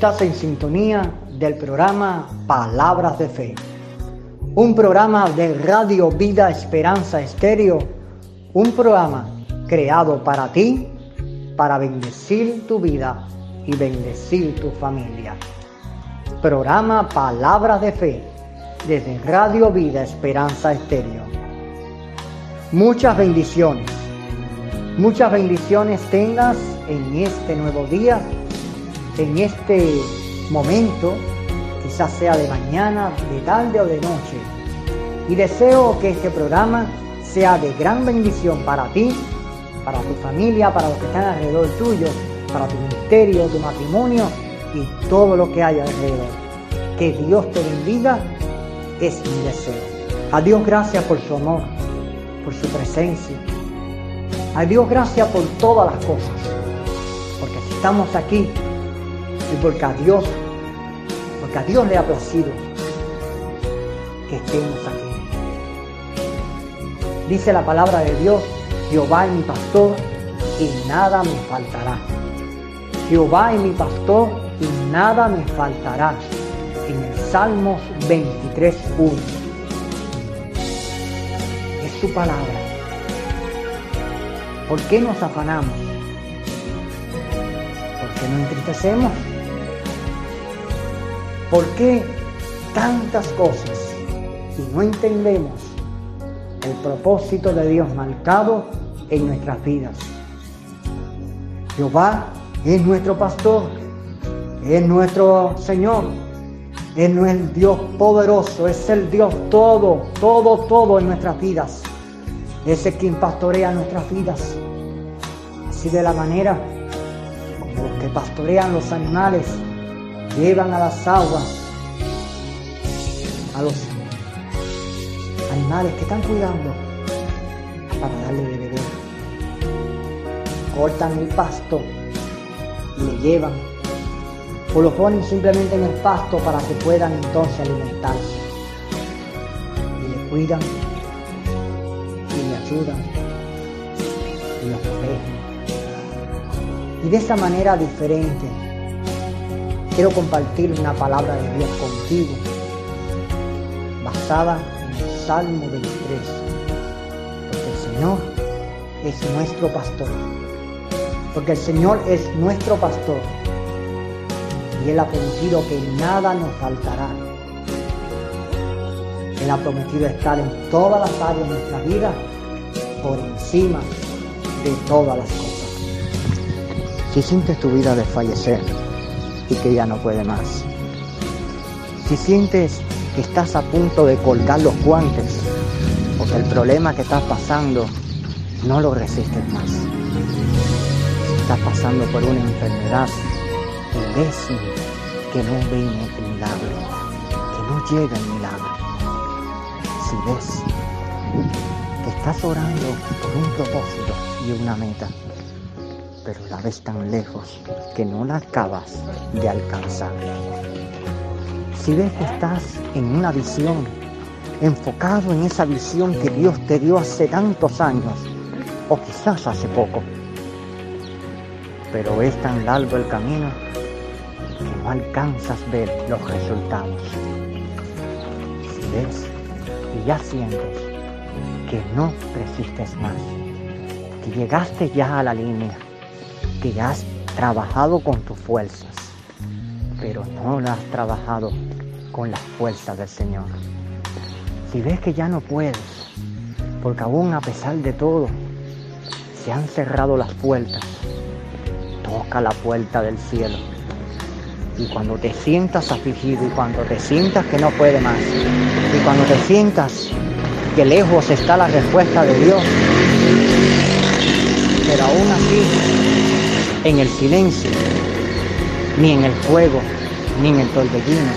Estás en sintonía del programa Palabras de Fe, un programa de Radio Vida Esperanza Estéreo, un programa creado para ti, para bendecir tu vida y bendecir tu familia. Programa Palabras de Fe desde Radio Vida Esperanza Estéreo. Muchas bendiciones, muchas bendiciones tengas en este nuevo día en este momento, quizás sea de mañana, de tarde o de noche. Y deseo que este programa sea de gran bendición para ti, para tu familia, para los que están alrededor tuyo, para tu ministerio, tu matrimonio y todo lo que haya alrededor. Que Dios te bendiga es mi deseo. A Dios gracias por su amor, por su presencia. A Dios gracias por todas las cosas. Porque si estamos aquí y porque a Dios, porque a Dios le ha placido que estemos aquí. Dice la palabra de Dios, Jehová es mi pastor y nada me faltará. Jehová es mi pastor y nada me faltará. En el Salmos 23.1. Es su palabra. ¿Por qué nos afanamos? ¿Por qué nos entristecemos? ¿Por qué tantas cosas y no entendemos el propósito de Dios marcado en nuestras vidas? Jehová es nuestro pastor, es nuestro Señor, es nuestro Dios poderoso, es el Dios todo, todo, todo en nuestras vidas. Es el quien pastorea nuestras vidas. Así de la manera como los que pastorean los animales llevan a las aguas a los animales que están cuidando para darle de beber. Cortan el pasto y le llevan o lo ponen simplemente en el pasto para que puedan entonces alimentarse. Y le cuidan y le ayudan y lo protegen. Y de esa manera diferente quiero compartir una palabra de Dios contigo, basada en el Salmo 23, porque el Señor es nuestro pastor, porque el Señor es nuestro pastor, y Él ha prometido que nada nos faltará. Él ha prometido estar en todas las áreas de nuestra vida, por encima de todas las cosas. Si sientes tu vida desfallecer, y que ya no puede más. Si sientes que estás a punto de colgar los guantes o que el problema que estás pasando no lo resistes más. Si estás pasando por una enfermedad ves que no viene el milagro, que no llega el milagro. Si ves que estás orando por un propósito y una meta, pero la ves tan lejos que no la acabas de alcanzar. Si ves que estás en una visión, enfocado en esa visión que Dios te dio hace tantos años, o quizás hace poco, pero es tan largo el camino que no alcanzas ver los resultados. Si ves y ya sientes que no resistes más, que llegaste ya a la línea, que has trabajado con tus fuerzas, pero no las has trabajado con las fuerzas del Señor. Si ves que ya no puedes, porque aún a pesar de todo, se han cerrado las puertas, toca la puerta del cielo. Y cuando te sientas afligido y cuando te sientas que no puede más, y cuando te sientas que lejos está la respuesta de Dios, pero aún así en el silencio, ni en el fuego, ni en el torbellino,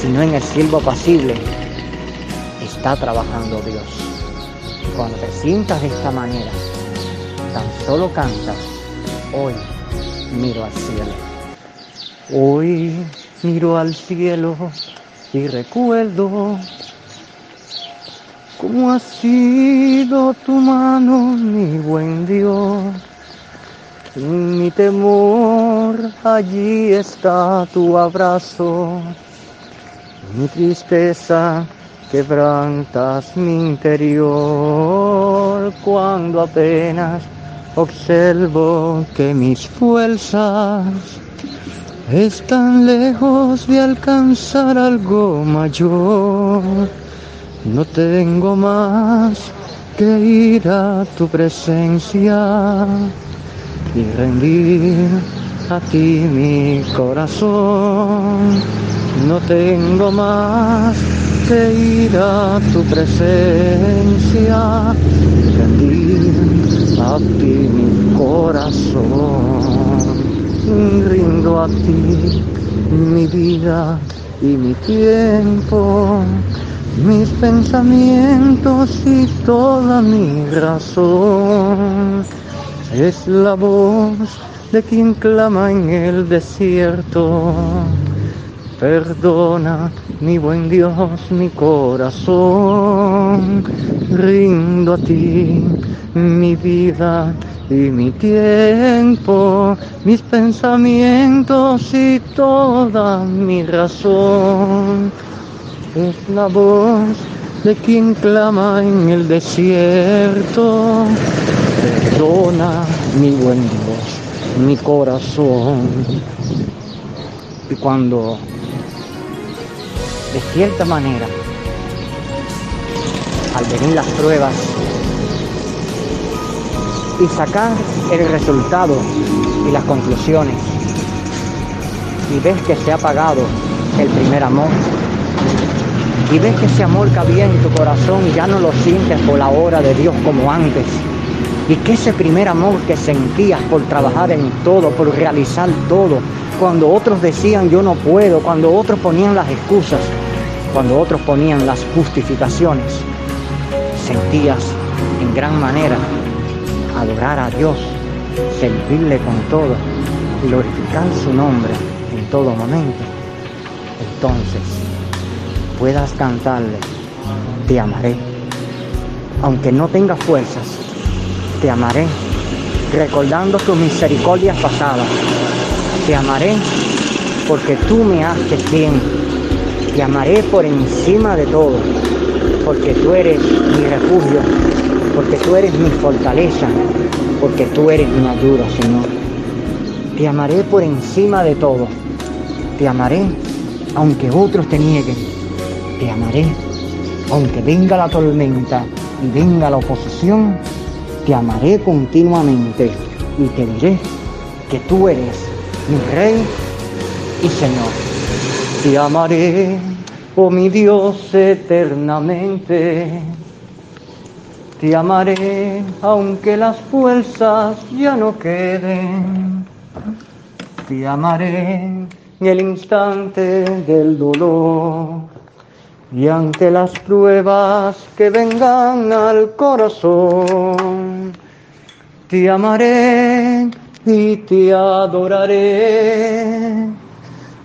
sino en el cielo apacible, está trabajando Dios. Cuando te sientas de esta manera, tan solo cantas, hoy miro al cielo. Hoy miro al cielo y recuerdo cómo ha sido tu mano, mi buen Dios Mi temor, allí está tu abrazo. Mi tristeza, quebrantas mi interior cuando apenas observo que mis fuerzas están lejos de alcanzar algo mayor. No tengo más que ir a tu presencia y rendir a ti mi corazón. No tengo más que ir a tu presencia y rendir a ti mi corazón. Rindo a ti mi vida y mi tiempo, mis pensamientos y toda mi razón. Es la voz de quien clama en el desierto. Perdona, mi buen Dios, mi corazón. Rindo a ti mi vida y mi tiempo, mis pensamientos y toda mi razón. Es la voz de quien clama en el desierto. Perdona, mi buen Dios, mi corazón. Y cuando, de cierta manera, al venir las pruebas, y sacar el resultado y las conclusiones. Y ves que se ha apagado el primer amor. Y ves que ese amor que en tu corazón ya no lo sientes por la obra de Dios como antes. Y que ese primer amor que sentías por trabajar en todo, por realizar todo, cuando otros decían yo no puedo, cuando otros ponían las excusas, cuando otros ponían las justificaciones, sentías en gran manera adorar a Dios, servirle con todo, glorificar su nombre en todo momento, entonces puedas cantarle, te amaré. Aunque no tengas fuerzas, te amaré, recordando tus misericordias pasadas. Te amaré porque tú me haces bien. Te amaré por encima de todo, porque tú eres mi refugio porque tú eres mi fortaleza, porque tú eres mi ayuda, Señor. Te amaré por encima de todo. Te amaré aunque otros te nieguen. Te amaré aunque venga la tormenta y venga la oposición. Te amaré continuamente y te diré que tú eres mi Rey y Señor. Te amaré, oh mi Dios, eternamente te amaré aunque las fuerzas ya no queden. Te amaré en el instante del dolor y ante las pruebas que vengan al corazón. Te amaré y te adoraré.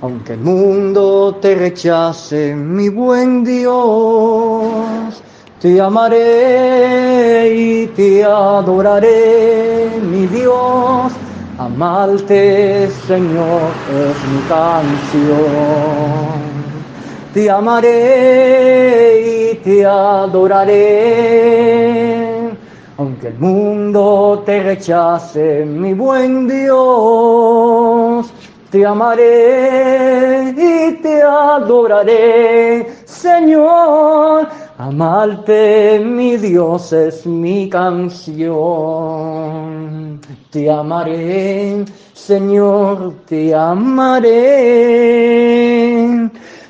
Aunque el mundo te rechace, mi buen Dios, te amaré y te adoraré, mi Dios. Amarte, Señor, es mi canción. Te amaré y te adoraré. Aunque el mundo te rechace, mi buen Dios, te amaré y te adoraré, Señor Amarte, mi Dios, es mi canción. Te amaré, Señor, te amaré.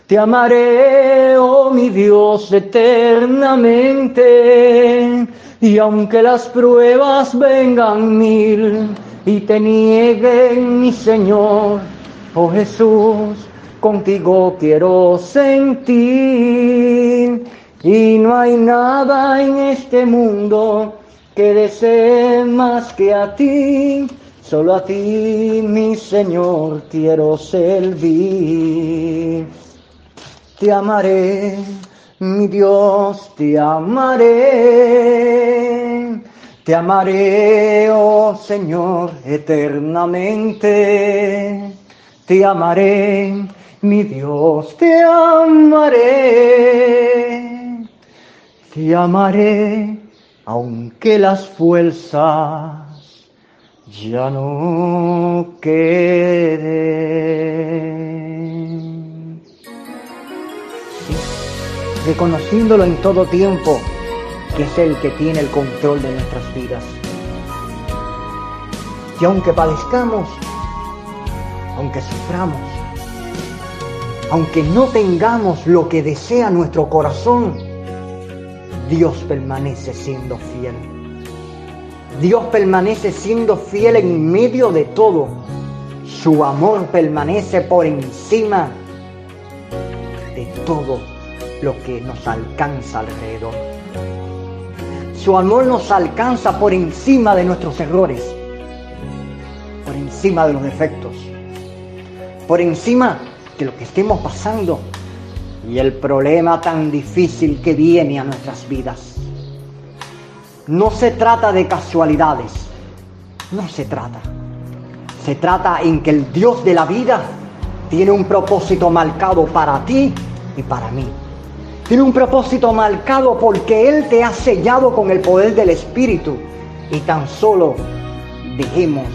Te amaré, oh mi Dios, eternamente. Y aunque las pruebas vengan mil y te nieguen, mi Señor, oh Jesús, contigo quiero sentir y no hay nada en este mundo que desee más que a ti. Solo a ti, mi Señor, quiero servir. Te amaré, mi Dios, te amaré. Te amaré, oh Señor, eternamente. Te amaré, mi Dios, te amaré. Te amaré, aunque las fuerzas ya no queden. Reconociéndolo en todo tiempo que es el que tiene el control de nuestras vidas. Y aunque padezcamos, aunque suframos, aunque no tengamos lo que desea nuestro corazón, Dios permanece siendo fiel. Dios permanece siendo fiel en medio de todo. Su amor permanece por encima de todo lo que nos alcanza alrededor. Su amor nos alcanza por encima de nuestros errores, por encima de los defectos, por encima de lo que estemos pasando y el problema tan difícil que viene a nuestras vidas. No se trata de casualidades, no se trata. Se trata en que el Dios de la vida tiene un propósito marcado para ti y para mí. Tiene un propósito marcado porque Él te ha sellado con el poder del Espíritu. Y tan solo dejemos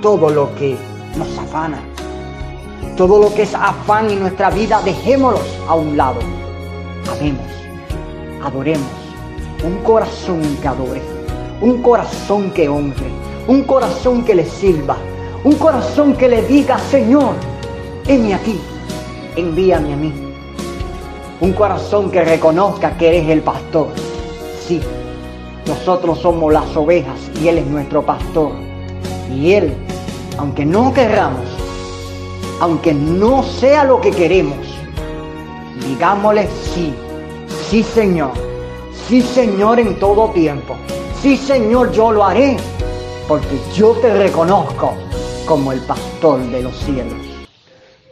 todo lo que nos afana. Todo lo que es afán en nuestra vida, dejémoslo a un lado. Amemos, adoremos. Un corazón que adore. Un corazón que honre. Un corazón que le sirva. Un corazón que le diga, Señor, heme aquí. Envíame a mí un corazón que reconozca que eres el pastor. Sí, nosotros somos las ovejas y Él es nuestro pastor. Y Él, aunque no querramos, aunque no sea lo que queremos, digámosle sí, sí Señor, sí Señor en todo tiempo. Sí Señor, yo lo haré, porque yo te reconozco como el pastor de los cielos.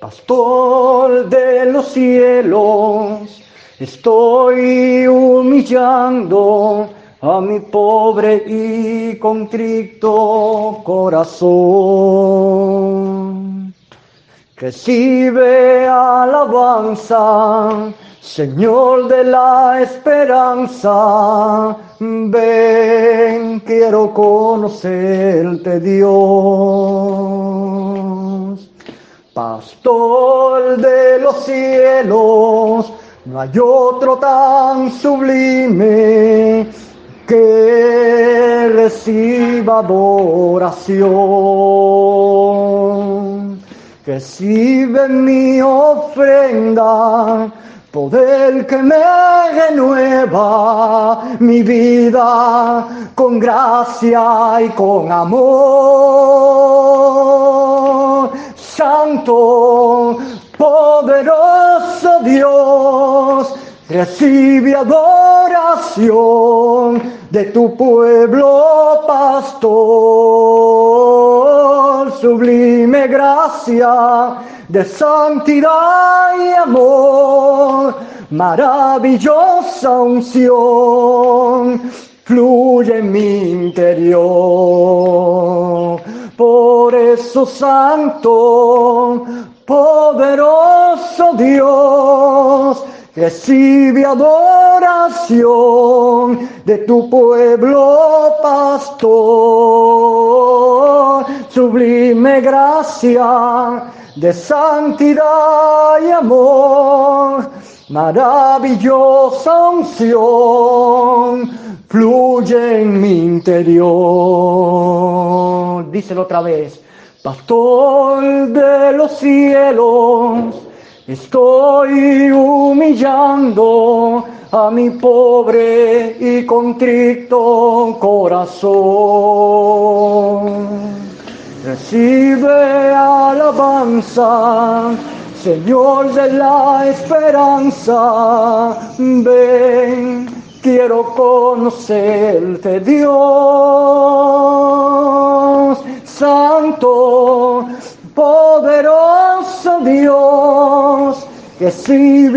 Pastor de los cielos, estoy humillando a mi pobre y contrito corazón. Recibe alabanza, Señor de la esperanza, ven, quiero conocerte Dios pastor de los cielos, no hay otro tan sublime que reciba adoración. Recibe mi ofrenda, poder que me renueva mi vida con gracia y con amor santo, poderoso Dios, recibe adoración de tu pueblo pastor, sublime gracia de santidad y amor, maravillosa unción, fluye en mi interior por eso, Santo, poderoso Dios, recibe adoración de tu pueblo pastor. Sublime gracia de santidad y amor, maravillosa unción fluye en mi interior. Díselo otra vez, pastor de los cielos, estoy humillando a mi pobre y contrito corazón. Recibe alabanza, Señor de la esperanza, ven Quiero conocerte, Dios, Santo, poderoso Dios, que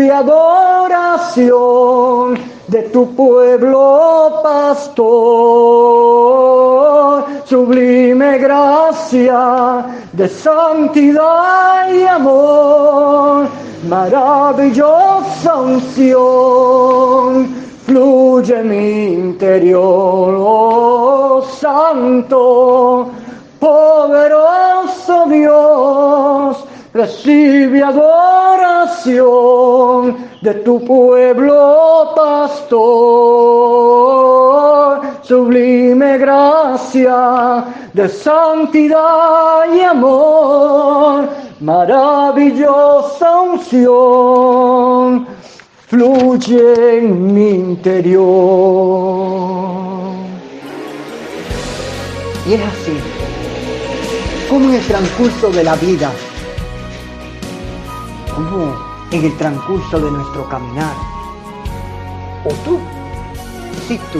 adoración de tu pueblo pastor, sublime gracia de santidad y amor, maravillosa unción, fluye mi interior, oh santo, poderoso Dios recibe adoración de tu pueblo pastor, sublime gracia de santidad y amor, maravillosa unción, fluye en mi interior. Y es así, como en el transcurso de la vida, como en el transcurso de nuestro caminar. O tú, si tú,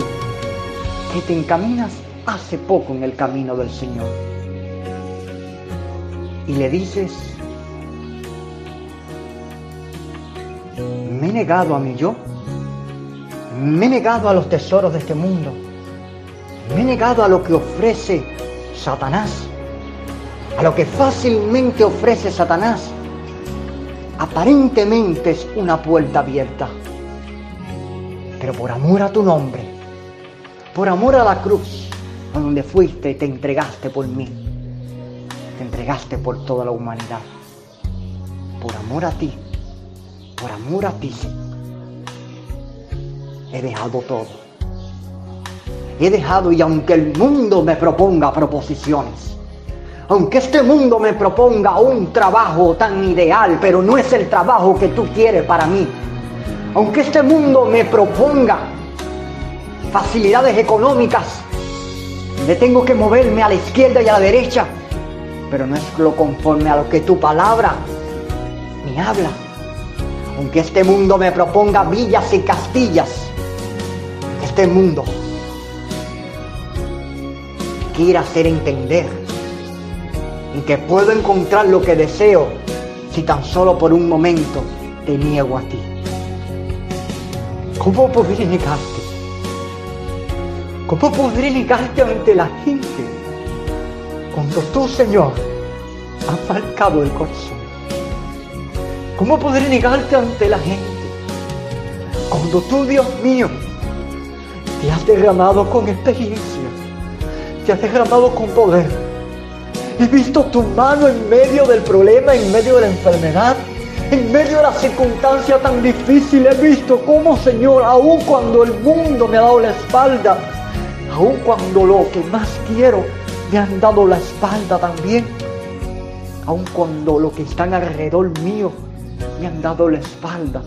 que te encaminas hace poco en el camino del Señor. Y le dices, me he negado a mí yo, me he negado a los tesoros de este mundo, me he negado a lo que ofrece Satanás, a lo que fácilmente ofrece Satanás. Aparentemente es una puerta abierta. Pero por amor a tu nombre, por amor a la cruz, a donde fuiste y te entregaste por mí, te entregaste por toda la humanidad, por amor a ti, por amor a ti, he dejado todo. He dejado y aunque el mundo me proponga proposiciones, aunque este mundo me proponga un trabajo tan ideal, pero no es el trabajo que tú quieres para mí. Aunque este mundo me proponga facilidades económicas, me tengo que moverme a la izquierda y a la derecha, pero no es lo conforme a lo que tu palabra me habla. Aunque este mundo me proponga villas y castillas, este mundo quiere hacer entender y que puedo encontrar lo que deseo si tan solo por un momento te niego a ti. ¿Cómo podré negarte? ¿Cómo podré negarte ante la gente cuando tú, Señor, has marcado el corazón? ¿Cómo podré negarte ante la gente cuando tú, Dios mío, te has derramado con experiencia, te has derramado con poder? He visto tu mano en medio del problema, en medio de la enfermedad, en medio de la circunstancia tan difícil. He visto cómo, Señor, aun cuando el mundo me ha dado la espalda, aun cuando lo que más quiero me han dado la espalda también, aun cuando lo que están alrededor mío me han dado la espalda.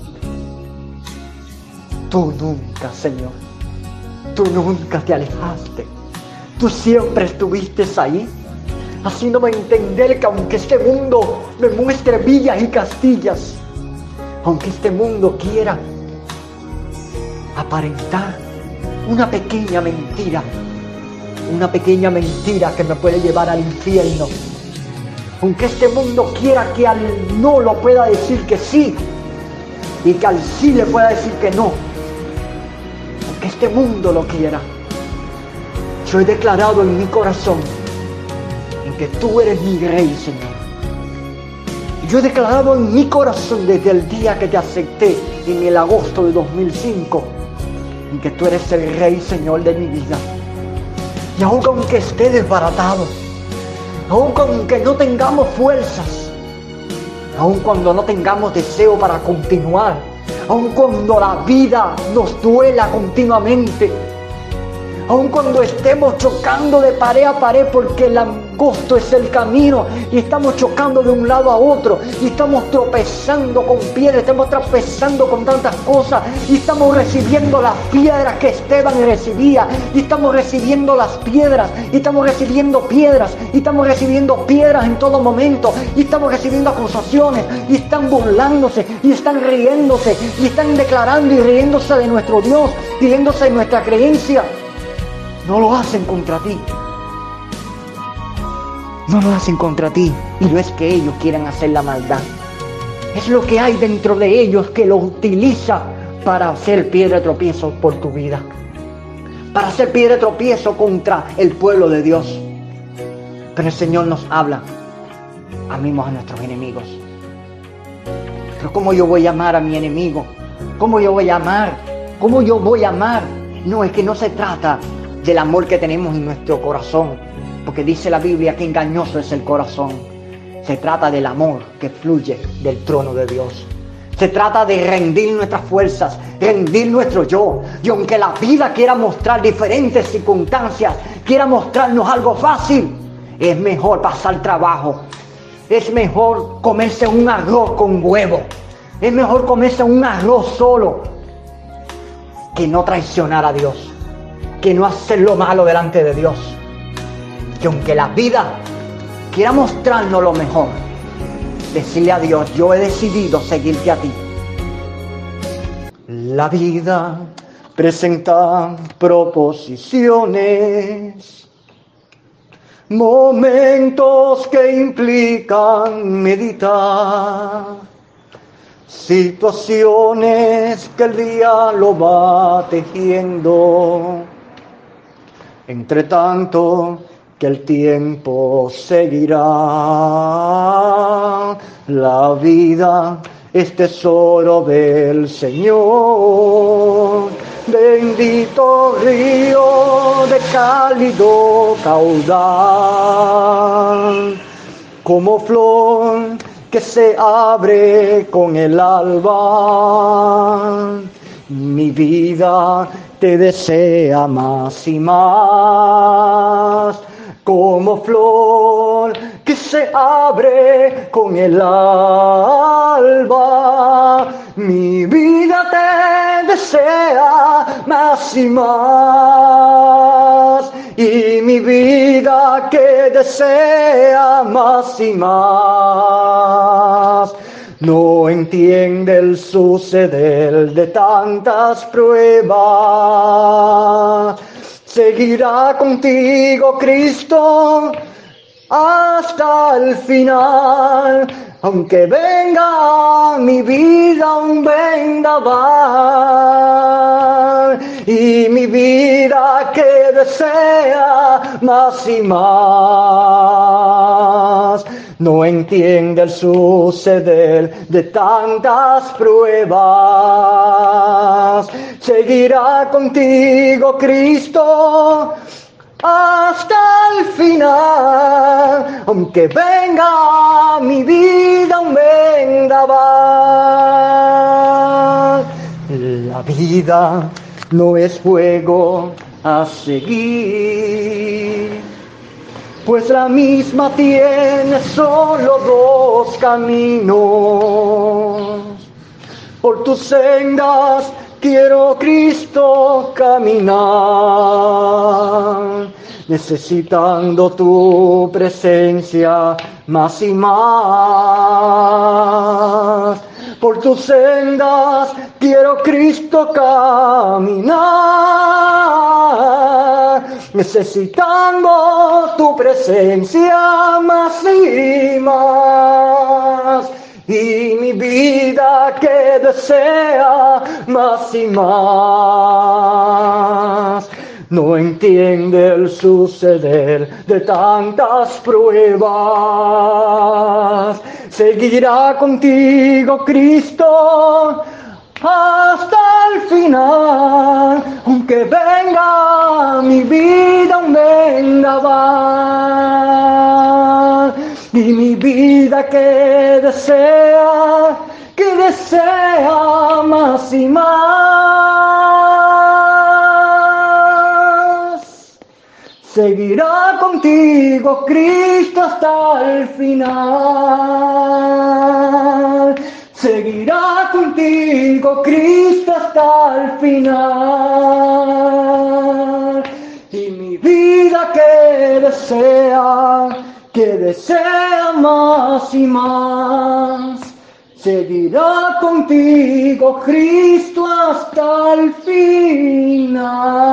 Tú nunca, Señor, tú nunca te alejaste. Tú siempre estuviste ahí haciéndome entender que aunque este mundo me muestre villas y castillas, aunque este mundo quiera aparentar una pequeña mentira, una pequeña mentira que me puede llevar al infierno, aunque este mundo quiera que al no lo pueda decir que sí y que al sí le pueda decir que no, aunque este mundo lo quiera, yo he declarado en mi corazón que tú eres mi rey, Señor. Yo he declarado en mi corazón desde el día que te acepté en el agosto de 2005, en que tú eres el rey, Señor, de mi vida. Y aun aunque esté desbaratado, aun aunque no tengamos fuerzas, aun cuando no tengamos deseo para continuar, aun cuando la vida nos duela continuamente, aun cuando estemos chocando de pared a pared porque la angosto es el camino y estamos chocando de un lado a otro y estamos tropezando con piedras, estamos tropezando con tantas cosas y estamos recibiendo las piedras que Esteban recibía y estamos recibiendo las piedras y estamos recibiendo piedras y estamos recibiendo piedras en todo momento y estamos recibiendo acusaciones y están burlándose y están riéndose y están declarando y riéndose de nuestro Dios, riéndose de nuestra creencia. No lo hacen contra ti, no lo hacen contra ti y no es que ellos quieran hacer la maldad. Es lo que hay dentro de ellos que lo utiliza para hacer piedra tropiezo por tu vida. Para hacer piedra de tropiezo contra el pueblo de Dios. Pero el Señor nos habla. Amemos a nuestros enemigos. Pero ¿cómo yo voy a amar a mi enemigo? ¿Cómo yo voy a amar? ¿Cómo yo voy a amar? No, es que no se trata del amor que tenemos en nuestro corazón. Porque dice la Biblia que engañoso es el corazón. Se trata del amor que fluye del trono de Dios. Se trata de rendir nuestras fuerzas, rendir nuestro yo. Y aunque la vida quiera mostrar diferentes circunstancias, quiera mostrarnos algo fácil, es mejor pasar trabajo. Es mejor comerse un arroz con huevo. Es mejor comerse un arroz solo que no traicionar a Dios. Que no hacer lo malo delante de Dios. Que aunque la vida quiera mostrarnos lo mejor, decirle a Dios, yo he decidido seguirte a ti. La vida presenta proposiciones, momentos que implican meditar, situaciones que el día lo va tejiendo. Entre tanto, que el tiempo seguirá. La vida es tesoro del Señor. Bendito río de cálido caudal, como flor que se abre con el alba. Mi vida te desea más y más como flor que se abre con el alba. Mi vida te desea más y más. Y mi vida que desea más y más. No entiende el suceder de tantas pruebas seguirá contigo Cristo hasta el final. Aunque venga mi vida un vendaval y mi vida que desea más y más. No entiende el suceder de tantas pruebas. Seguirá contigo Cristo hasta el final, aunque venga mi vida un vendaval. La vida no es juego a seguir, pues la misma tiene solo dos caminos. Por tus sendas quiero Cristo caminar, necesitando tu presencia más y más. Por tus sendas quiero Cristo caminar, necesitando tu presencia más y más y mi vida que desea más y más. No entiende el suceder de tantas pruebas. Seguirá contigo Cristo hasta el final, aunque venga mi vida un vendaval y mi vida que desea, que desea más y más. Seguirá contigo Cristo hasta el final. Seguirá contigo Cristo hasta el final. Y mi vida que desea que desea más y más. Seguirá contigo Cristo hasta el final.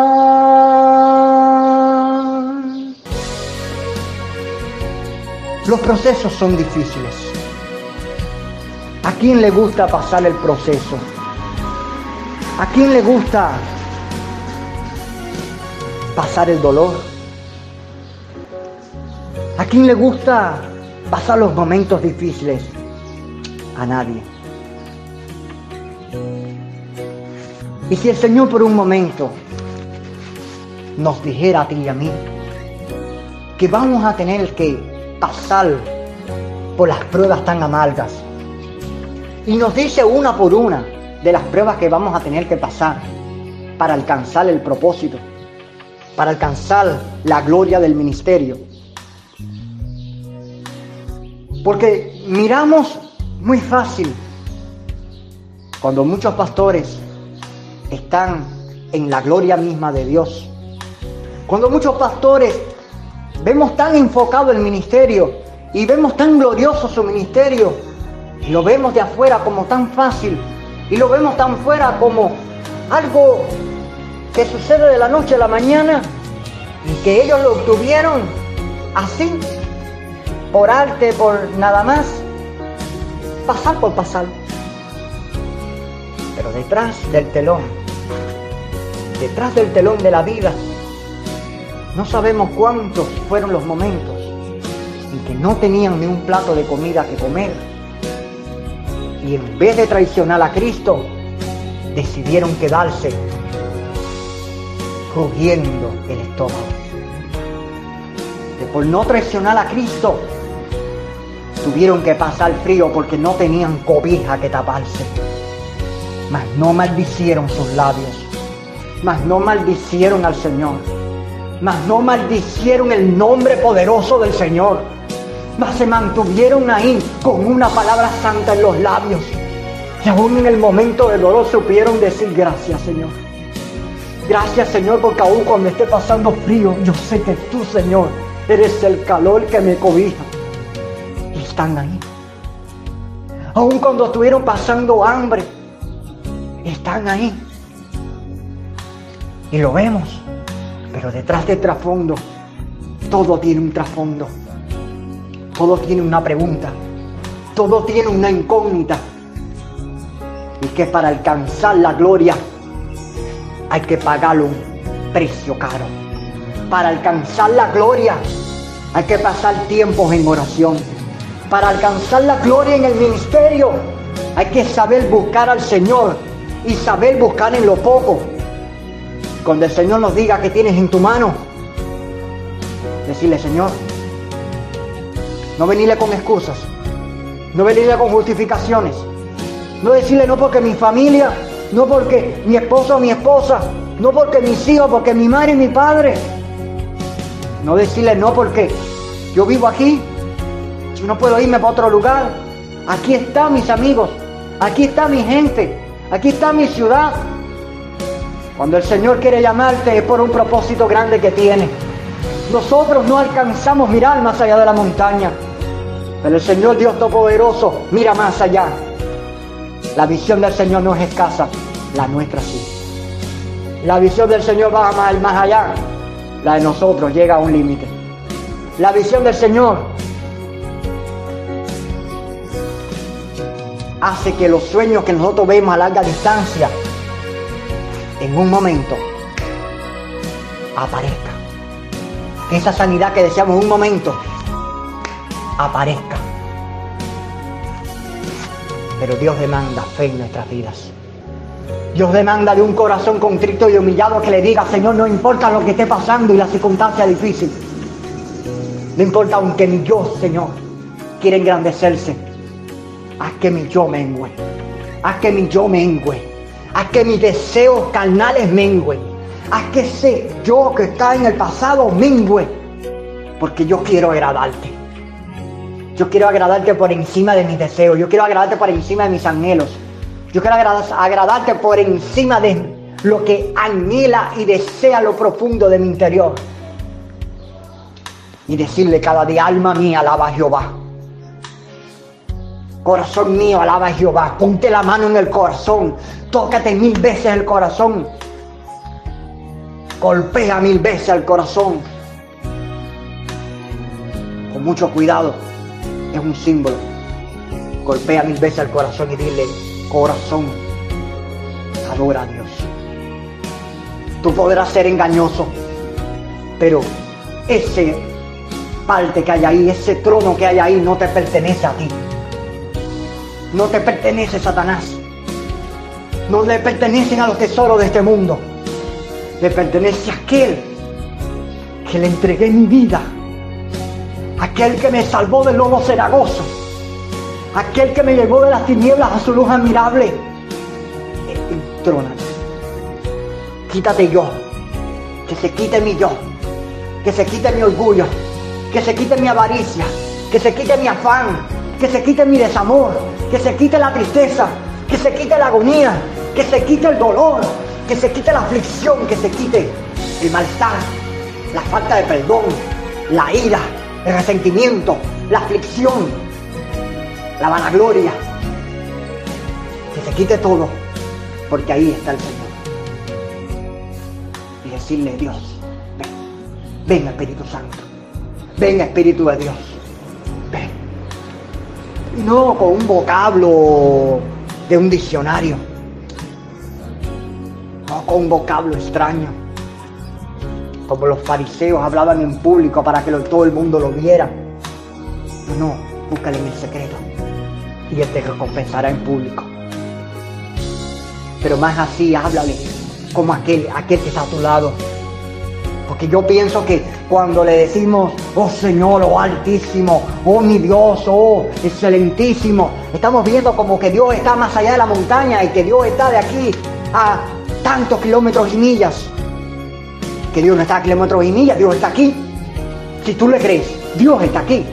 Los procesos son difíciles. ¿A quién le gusta pasar el proceso? ¿A quién le gusta pasar el dolor? ¿A quién le gusta pasar los momentos difíciles? A nadie. Y si el Señor por un momento nos dijera a ti y a mí que vamos a tener que pasar por las pruebas tan amargas, y nos dice una por una de las pruebas que vamos a tener que pasar para alcanzar el propósito, para alcanzar la gloria del ministerio. Porque miramos muy fácil cuando muchos pastores están en la gloria misma de Dios. Cuando muchos pastores vemos tan enfocado el ministerio y vemos tan glorioso su ministerio lo vemos de afuera como tan fácil y lo vemos tan fuera como algo que sucede de la noche a la mañana y que ellos lo obtuvieron así, por arte, por nada más, pasar por pasar. Pero detrás del telón, detrás del telón de la vida, no sabemos cuántos fueron los momentos en que no tenían ni un plato de comida que comer y en vez de traicionar a Cristo, decidieron quedarse rugiendo el estómago. Que por no traicionar a Cristo, tuvieron que pasar frío porque no tenían cobija que taparse. Mas no maldicieron sus labios, mas no maldicieron al Señor, mas no maldicieron el nombre poderoso del Señor mas se mantuvieron ahí con una palabra santa en los labios. Y aún en el momento del dolor supieron decir gracias, Señor. Gracias, Señor, porque aún cuando esté pasando frío, yo sé que tú, Señor, eres el calor que me cobija. Y están ahí. Aún cuando estuvieron pasando hambre, están ahí. Y lo vemos. Pero detrás del trasfondo, todo tiene un trasfondo. Todo tiene una pregunta. Todo tiene una incógnita. Y que para alcanzar la gloria hay que pagar un precio caro. Para alcanzar la gloria hay que pasar tiempos en oración. Para alcanzar la gloria en el ministerio hay que saber buscar al Señor y saber buscar en lo poco. Cuando el Señor nos diga que tienes en tu mano, decirle, Señor, no venirle con excusas. No venirle con justificaciones. No decirle no porque mi familia, no porque mi esposo o mi esposa, no porque mis hijos, porque mi madre y mi padre. No decirle no porque yo vivo aquí, yo no puedo irme para otro lugar. Aquí están mis amigos, aquí está mi gente, aquí está mi ciudad. Cuando el Señor quiere llamarte es por un propósito grande que tiene. Nosotros no alcanzamos mirar más allá de la montaña. Pero el Señor Dios Todopoderoso mira más allá. La visión del Señor no es escasa, la nuestra sí. La visión del Señor va más, allá. La de nosotros llega a un límite. La visión del Señor hace que los sueños que nosotros vemos a larga distancia, en un momento, aparezca. Esa sanidad que deseamos en un momento, aparezca. Pero Dios demanda fe en nuestras vidas. Dios demanda de un corazón contrito y humillado que le diga, Señor, no importa lo que esté pasando y la circunstancia difícil. No importa aunque mi yo, Señor, quiera engrandecerse. Haz que mi yo mengue. Haz que mi yo mengue. Haz que mis deseos carnales mengüen. Haz que ese yo que está en el pasado mengue. Porque yo quiero agradarte. Yo quiero agradarte por encima de mis deseos. Yo quiero agradarte por encima de mis anhelos. Yo quiero agradarte por encima de lo que anhela y desea lo profundo de mi interior. Y decirle cada día, alma mía, alaba a Jehová. Corazón mío, alaba a Jehová. Ponte la mano en el corazón. Tócate mil veces el corazón. Golpea mil veces el corazón. Con mucho cuidado es un símbolo. Golpea mil veces al corazón y dile, corazón, adora a Dios. Tú podrás ser engañoso, pero ese parte que hay ahí, ese trono que hay ahí, no te pertenece a ti. No te pertenece Satanás. No le pertenecen a los tesoros de este mundo. Le pertenece a aquel que le entregué mi vida. Aquel que me salvó del lobo cenagoso. Aquel que me llevó de las tinieblas a su luz admirable. Trona. Quítate yo. Que se quite mi yo. Que se quite mi orgullo que se quite mi avaricia, que se quite mi afán, que se quite mi desamor, que se quite la tristeza, que se quite la agonía, que se quite el dolor, que se quite la aflicción, que se quite el malestar, la falta de perdón, la ira, el resentimiento, la aflicción, la vanagloria. Que se quite todo, porque ahí está el Señor. Y decirle, Dios, ven, ven Espíritu Santo. Ven Espíritu de Dios. Ven. Y no con un vocablo de un diccionario. No con un vocablo extraño. Como los fariseos hablaban en público para que todo el mundo lo viera. No, búscale en el secreto. Y Él te recompensará en público. Pero más así, háblale como aquel, aquel que está a tu lado porque yo pienso que cuando le decimos, oh Señor, oh Altísimo, oh mi Dios, oh excelentísimo, estamos viendo como que Dios está más allá de la montaña y que Dios está de aquí a tantos kilómetros y millas. Que Dios no está a kilómetros y millas, Dios está aquí. Si tú le crees, Dios está aquí.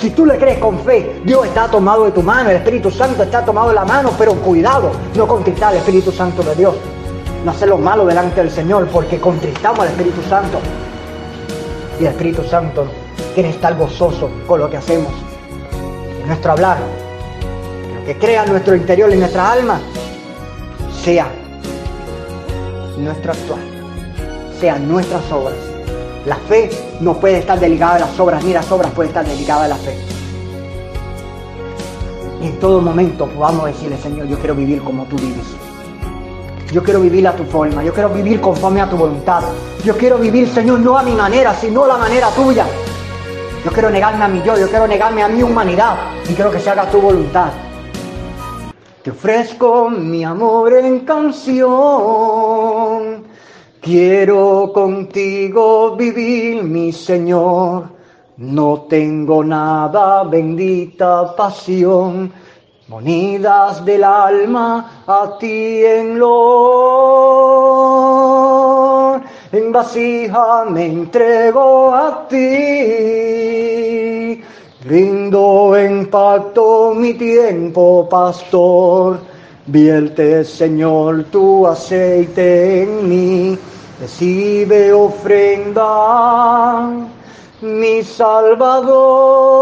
Si tú le crees con fe, Dios está tomado de tu mano, el Espíritu Santo está tomado de la mano, pero cuidado, no contristar al Espíritu Santo de Dios no hacer lo malo delante del Señor porque contristamos al Espíritu Santo. Y el Espíritu Santo quiere estar gozoso con lo que hacemos. En nuestro hablar, lo que crea nuestro interior, en nuestra alma, sea nuestro actuar, sean nuestras obras. La fe no puede estar delicada de las obras, ni las obras pueden estar delicadas de la fe. Y en todo momento podamos decirle, Señor, yo quiero vivir como tú vives. Yo quiero vivir a tu forma, yo quiero vivir conforme a tu voluntad. Yo quiero vivir, Señor, no a mi manera, sino a la manera tuya. Yo quiero negarme a mi yo, yo quiero negarme a mi humanidad y quiero que se haga tu voluntad. Te ofrezco mi amor en canción. Quiero contigo vivir, mi Señor. No tengo nada, bendita pasión Monidas del alma a ti en lo en vasija me entrego a ti. Rindo en pacto mi tiempo, pastor. Vierte, Señor, tu aceite en mí. Recibe ofrenda, mi Salvador.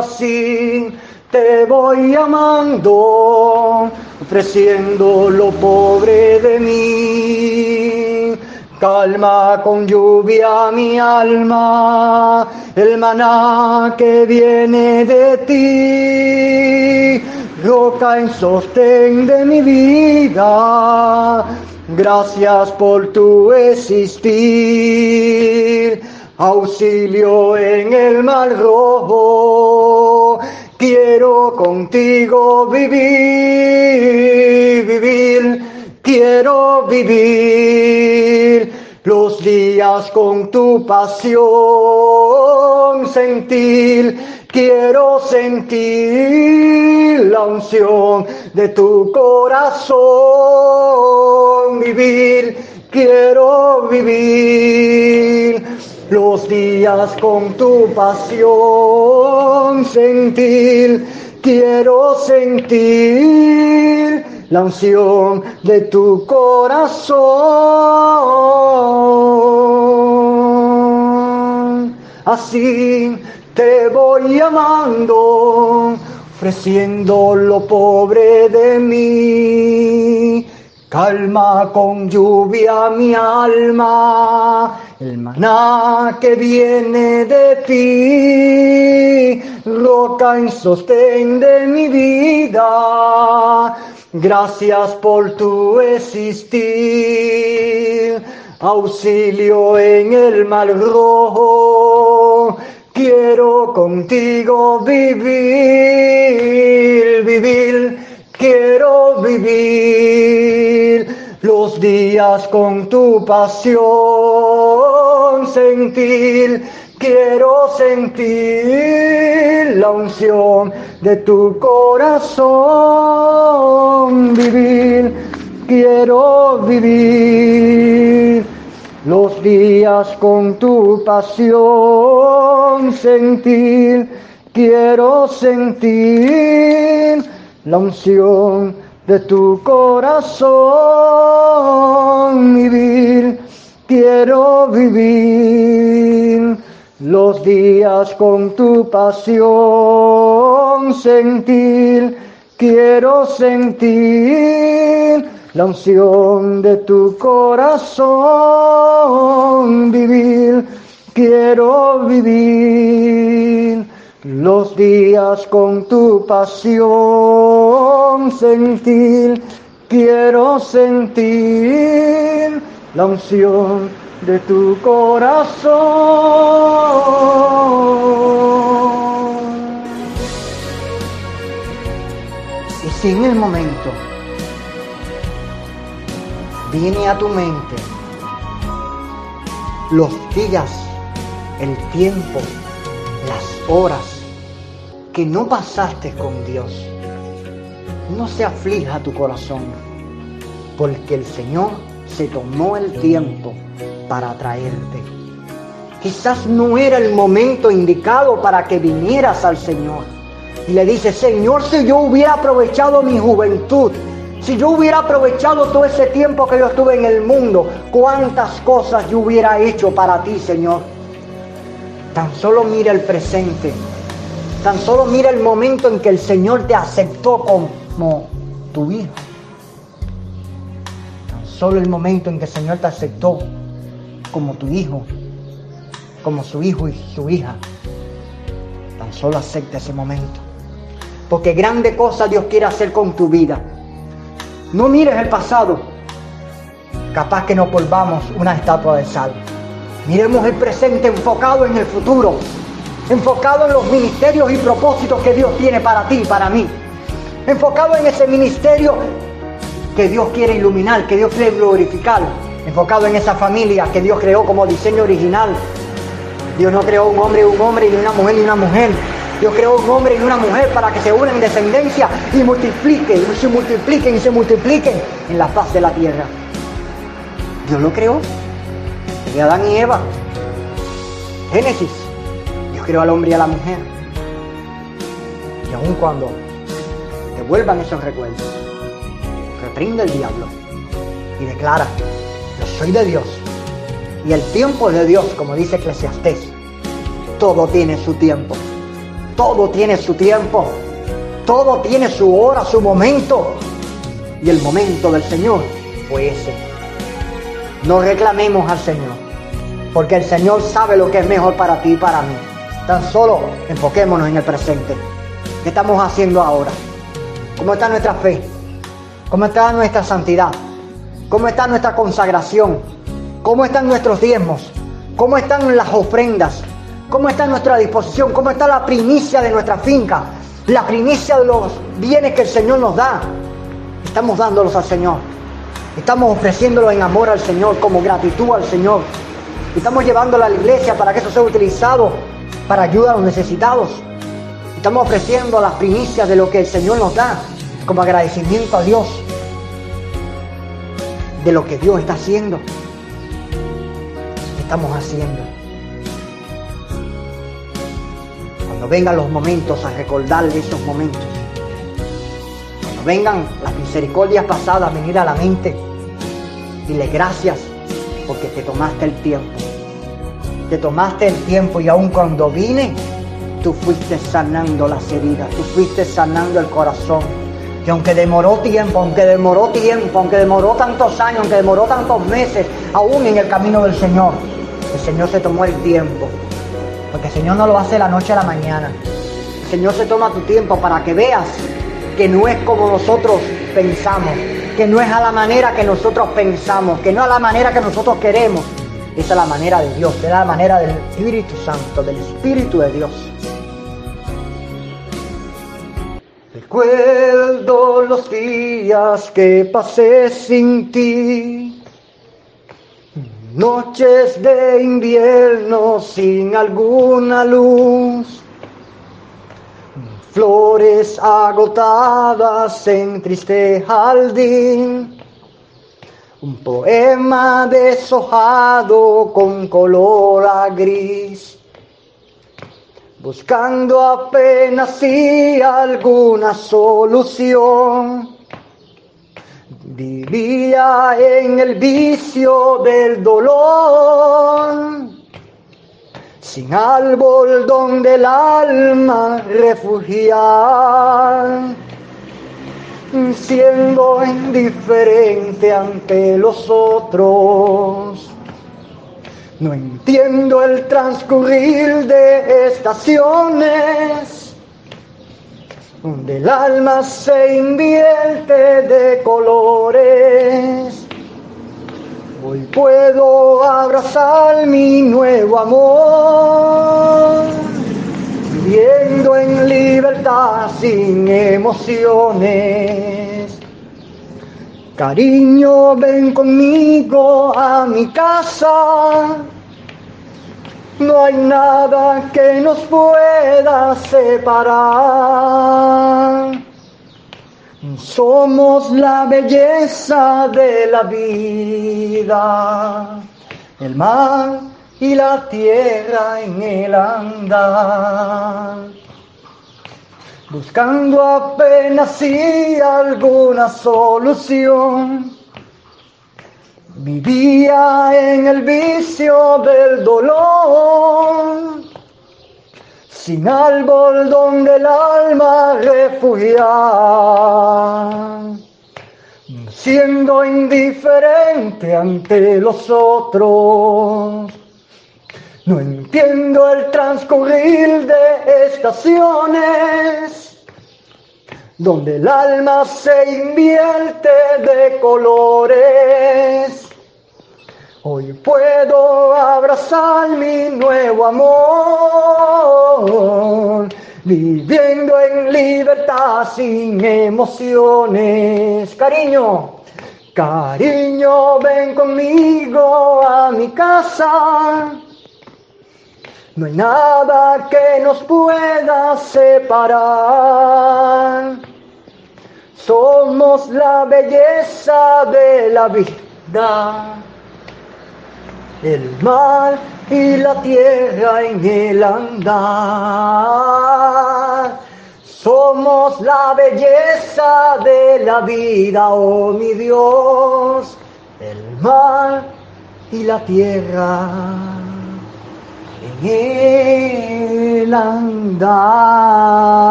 Así te voy amando, ofreciendo lo pobre de mí. Calma con lluvia mi alma, el maná que viene de ti, roca en sostén de mi vida. Gracias por tu existir, auxilio en el mal rojo Quiero contigo vivir, vivir, quiero vivir los días con tu pasión, sentir, quiero sentir la unción de tu corazón, vivir, quiero vivir los días con tu pasión sentir, quiero sentir la unción de tu corazón. Así te voy amando, ofreciendo lo pobre de mí Calma con lluvia mi alma, el maná que viene de ti, roca en sostén de mi vida. Gracias por tu existir, auxilio en el mal rojo. Quiero contigo vivir, vivir, quiero vivir los días con tu pasión, sentir Quiero sentir la unción de tu corazón, vivir, quiero vivir los días con tu pasión, sentir, quiero sentir la unción de tu corazón, vivir, quiero vivir los días con tu pasión sentir, quiero sentir la unción de tu corazón vivir, quiero vivir los días con tu pasión sentir, quiero sentir la unción de tu corazón. Y si en el momento viene a tu mente los días, el tiempo, las horas que no pasaste con Dios, no se aflija tu corazón, porque el Señor se tomó el tiempo para traerte. Quizás no era el momento indicado para que vinieras al Señor. Y le dice, Señor, si yo hubiera aprovechado mi juventud, si yo hubiera aprovechado todo ese tiempo que yo estuve en el mundo, cuántas cosas yo hubiera hecho para ti, Señor. Tan solo mira el presente. Tan solo mira el momento en que el Señor te aceptó como tu hijo. Tan solo el momento en que el Señor te aceptó como tu hijo, como su hijo y su hija. Tan solo acepta ese momento. Porque grande cosa Dios quiere hacer con tu vida. No mires el pasado. Capaz que nos volvamos una estatua de sal. Miremos el presente enfocado en el futuro. Enfocado en los ministerios y propósitos que Dios tiene para ti y para mí. Enfocado en ese ministerio que Dios quiere iluminar, que Dios quiere glorificar enfocado en esa familia que Dios creó como diseño original. Dios no creó un hombre y un hombre, ni una mujer y una mujer. Dios creó un hombre y una mujer para que se unan en descendencia y multipliquen, y se multipliquen y se multipliquen en la faz de la tierra. Dios lo creó. De Adán y Eva. Génesis. Dios creó al hombre y a la mujer. Y aun cuando vuelvan esos recuerdos, reprende el diablo y declara soy de Dios. Y el tiempo de Dios, como dice Eclesiastés, todo tiene su tiempo. Todo tiene su tiempo. Todo tiene su hora, su momento. Y el momento del Señor fue ese. No reclamemos al Señor, porque el Señor sabe lo que es mejor para ti y para mí. Tan solo enfoquémonos en el presente. ¿Qué estamos haciendo ahora? ¿Cómo está nuestra fe? ¿Cómo está nuestra santidad? ¿Cómo está nuestra consagración? ¿Cómo están nuestros diezmos? ¿Cómo están las ofrendas? ¿Cómo está nuestra disposición? ¿Cómo está la primicia de nuestra finca? La primicia de los bienes que el Señor nos da. Estamos dándolos al Señor. Estamos ofreciéndolo en amor al Señor, como gratitud al Señor. Estamos llevándolo a la iglesia para que eso sea utilizado para ayudar a los necesitados. Estamos ofreciendo las primicias de lo que el Señor nos da como agradecimiento a Dios de lo que Dios está haciendo. ¿Qué estamos haciendo? Cuando vengan los momentos a recordarle esos momentos. Cuando vengan las misericordias pasadas a venir a la mente. Dile gracias porque te tomaste el tiempo. Te tomaste el tiempo y aun cuando vine, tú fuiste sanando las heridas, tú fuiste sanando el corazón que aunque demoró tiempo, aunque demoró tiempo, aunque demoró tantos años, aunque demoró tantos meses, aún en el camino del Señor, el Señor se tomó el tiempo. Porque el Señor no lo hace la noche a la mañana. El Señor se toma tu tiempo para que veas que no es como nosotros pensamos, que no es a la manera que nosotros pensamos, que no es a la manera que nosotros queremos. Esa es la manera de Dios, es la manera del Espíritu Santo, del Espíritu de Dios. Recuerdo los días que pasé sin ti, noches de invierno sin alguna luz. Flores agotadas en triste jardín, un poema deshojado con color a gris, buscando apenas si alguna solución. Vivía en el vicio del dolor sin árbol donde el alma refugiar, siendo indiferente ante los otros. No entiendo el transcurrir de estaciones, donde el alma se invierte de colores Hoy puedo abrazar mi nuevo amor, viviendo en libertad sin emociones. Cariño, ven conmigo a mi casa. No hay nada que nos pueda separar. Somos la belleza de la vida, el mar y la tierra en el andar. Buscando apenas si alguna solución. Vivía en el vicio del dolor sin árbol donde el alma refugiar, siendo indiferente ante los otros. No entiendo el transcurrir de estaciones, donde el alma se invierte de colores Hoy puedo abrazar mi nuevo amor, viviendo en libertad sin emociones. Cariño, cariño, ven conmigo a mi casa. No hay nada que nos pueda separar. Somos la belleza de la vida el mar y la tierra en el andar. Somos la belleza de la vida, oh mi Dios, el mar y la tierra el.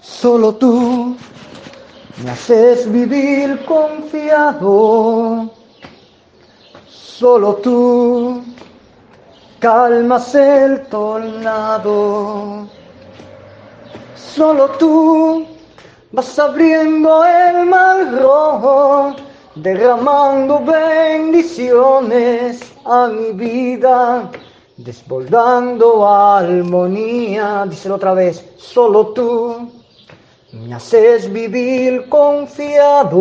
Solo tú me haces vivir confiado. Solo tú calmas el tornado. Solo tú vas abriendo el mar rojo, derramando bendiciones a mi vida, desbordando armonía. Díselo otra vez, solo tú me haces vivir confiado.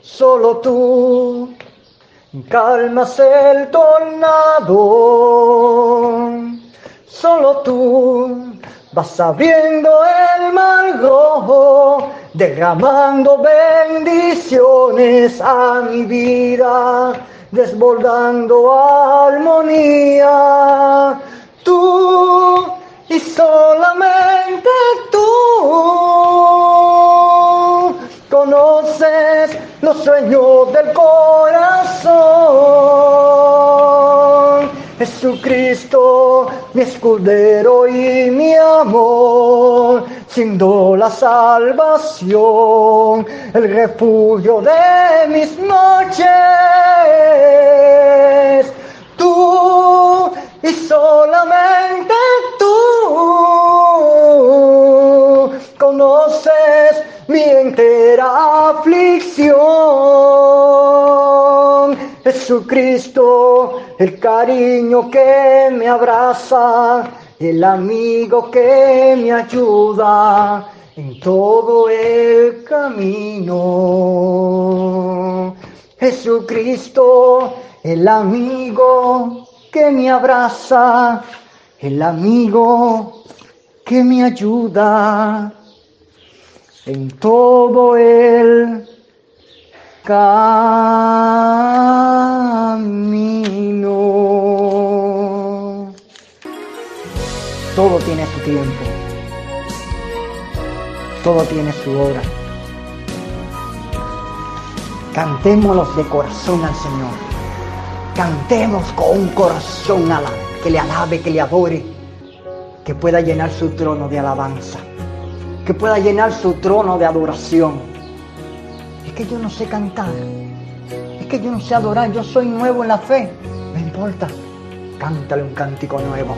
Solo tú calmas el tornado. Solo tú vas abriendo el rojo, derramando bendiciones a mi vida, desbordando armonía. Tú y solamente tú conoces los sueños del corazón. Jesucristo, mi escudero y mi amor, siendo la salvación, el refugio de mis noches. Tú y solamente tú conoces mi entera aflicción. Jesucristo, el cariño que me abraza, el amigo que me ayuda en todo el camino. Jesucristo, el amigo que me abraza, el amigo que me ayuda en todo el camino. Todo tiene su tiempo. Todo tiene su hora. Cantémoslos de corazón al Señor. Cantemos con un corazón que le alabe, que le adore, que pueda llenar su trono de alabanza, que pueda llenar su trono de adoración. Es que yo no sé cantar, es que yo no sé adorar, yo soy nuevo en la fe. No importa, cántale un cántico nuevo.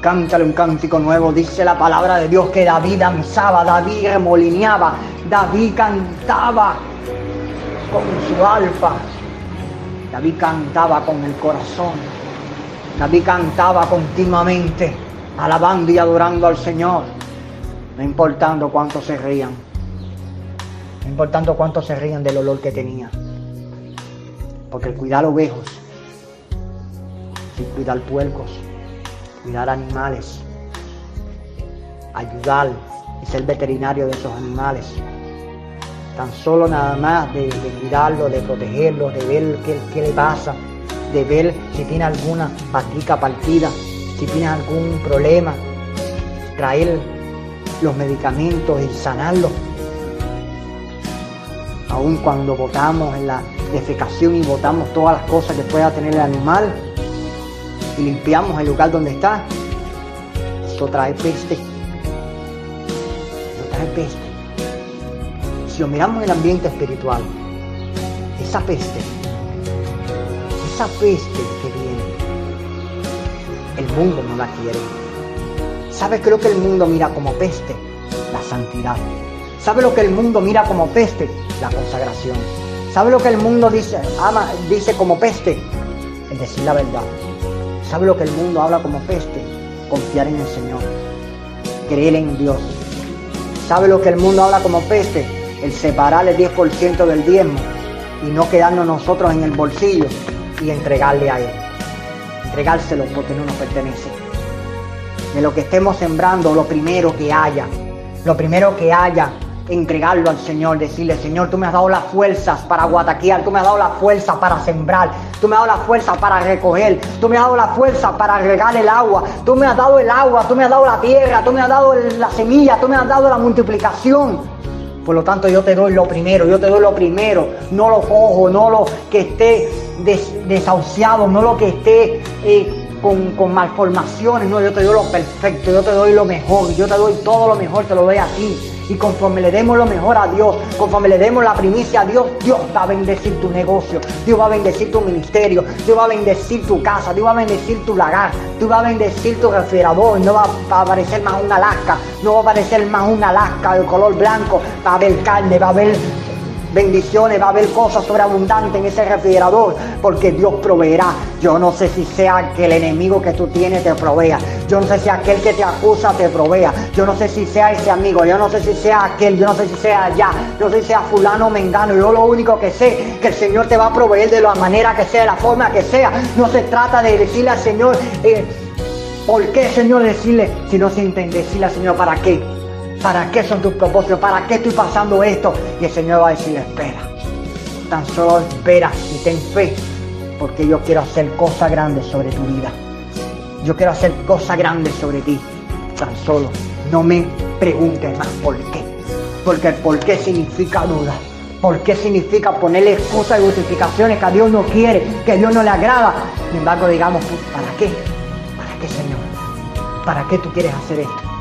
Cántale un cántico nuevo. Dice la palabra de Dios que David danzaba, David remolineaba, David cantaba con su alfa. David cantaba con el corazón. David cantaba continuamente, alabando y adorando al Señor. No importando cuántos se rían. No importando cuántos se rían del olor que tenía. Porque el cuidar ovejos, sin cuidar puercos, cuidar animales, ayudar y ser veterinario de esos animales. Tan solo nada más de, de cuidarlo, de protegerlo, de ver qué, qué, le pasa, de ver si tiene alguna patica partida, si tiene algún problema, traer los medicamentos y sanarlo. Aun cuando botamos en la defecación y botamos todas las cosas que pueda tener el animal, y limpiamos el lugar donde está, eso trae peste. Eso trae peste. Si lo miramos en el ambiente espiritual, esa peste, esa peste que viene, el mundo no la quiere. ¿Sabe lo que el mundo mira como peste? La santidad. ¿Sabe lo que el mundo mira como peste? La consagración. ¿Sabe lo que el mundo dice, ama, dice como peste? El decir la verdad. ¿Sabe lo que el mundo habla como peste? Confiar en el Señor. Creer en Dios. ¿Sabe lo que el mundo habla como peste? El separar el 10% del diezmo y no quedarnos nosotros en el bolsillo y entregarle a Él. Entregárselo porque no nos pertenece. De lo que estemos sembrando, lo primero que haya, lo primero que haya, entregarlo al Señor, decirle, Señor, tú me has dado las fuerzas para guataquear, tú me has dado la fuerza para sembrar, tú me has dado la fuerza para recoger, tú me has dado la fuerza para regar el agua, tú me has dado el agua, tú me has dado la tierra, tú me has dado la semilla, tú me has dado la multiplicación. Por lo tanto, yo te doy lo primero, yo te doy lo primero, no lo cojo, no lo que esté des, desahuciado, no lo que esté eh, con, malformaciones, no, yo te doy lo perfecto, yo te doy lo mejor, yo te doy todo lo mejor, te lo doy a ti. Y conforme le demos lo mejor a Dios, conforme le demos la primicia a Dios, Dios va a bendecir tu negocio, Dios va a bendecir tu ministerio, Dios va a bendecir tu casa, Dios va a bendecir tu lagar, Dios va a bendecir tu refrigerador, no va a aparecer más una Alaska, no va a aparecer más una Alaska de color blanco, va a haber carne, va a haber bendiciones, va a haber cosas sobreabundantes en ese refrigerador, porque Dios proveerá. Yo no sé si sea que el enemigo que tú tienes te provea. Yo no sé si aquel que te acusa te provea. Yo no sé si sea ese amigo. Yo no sé si sea aquel. Yo no sé si sea allá. Yo no sé si sea fulano o mengano. Yo lo único que sé que el Señor te va a proveer de la manera que sea, de la forma que sea. No se trata de decirle al Señor, eh, ¿por qué Señor decirle? Si no se entiende, decirle al Señor, ¿para qué? ¿Para qué son tus propósitos? ¿Para qué estoy pasando esto? Y el Señor va a decir, espera. Tan solo espera y ten fe. Porque yo quiero hacer cosas grandes sobre tu vida. Yo quiero hacer cosas grandes sobre ti. Tan solo no me preguntes más por qué. Porque el por qué significa duda. ¿Por qué significa ponerle excusas y justificaciones que a Dios no quiere, que a Dios no le agrada? Sin embargo, digamos, ¿para qué? ¿Para qué, Señor? ¿Para qué tú quieres hacer esto?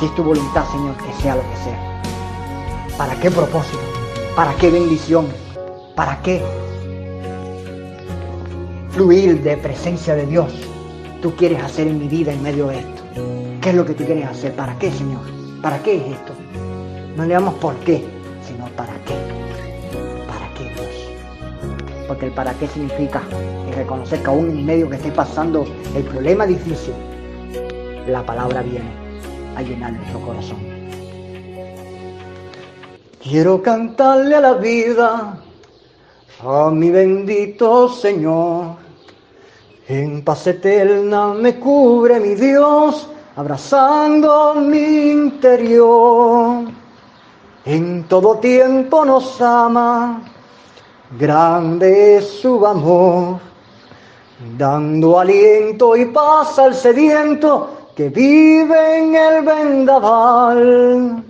Si es tu voluntad, Señor, que sea lo que sea. ¿Para qué propósito? ¿Para qué bendición? ¿Para qué fluir de presencia de Dios tú quieres hacer en mi vida en medio de esto? ¿Qué es lo que tú quieres hacer? ¿Para qué, Señor? ¿Para qué es esto? No le damos por qué, sino para qué. ¿Para qué, Dios? Porque el para qué significa reconocer que aún en medio que esté pasando el problema difícil, la palabra viene a llenar nuestro corazón. Quiero cantarle a la vida, a mi bendito Señor. En paz eterna me cubre mi Dios, abrazando mi interior. En todo tiempo nos ama, grande es su amor, dando aliento y paz al sediento que vive en el vendaval.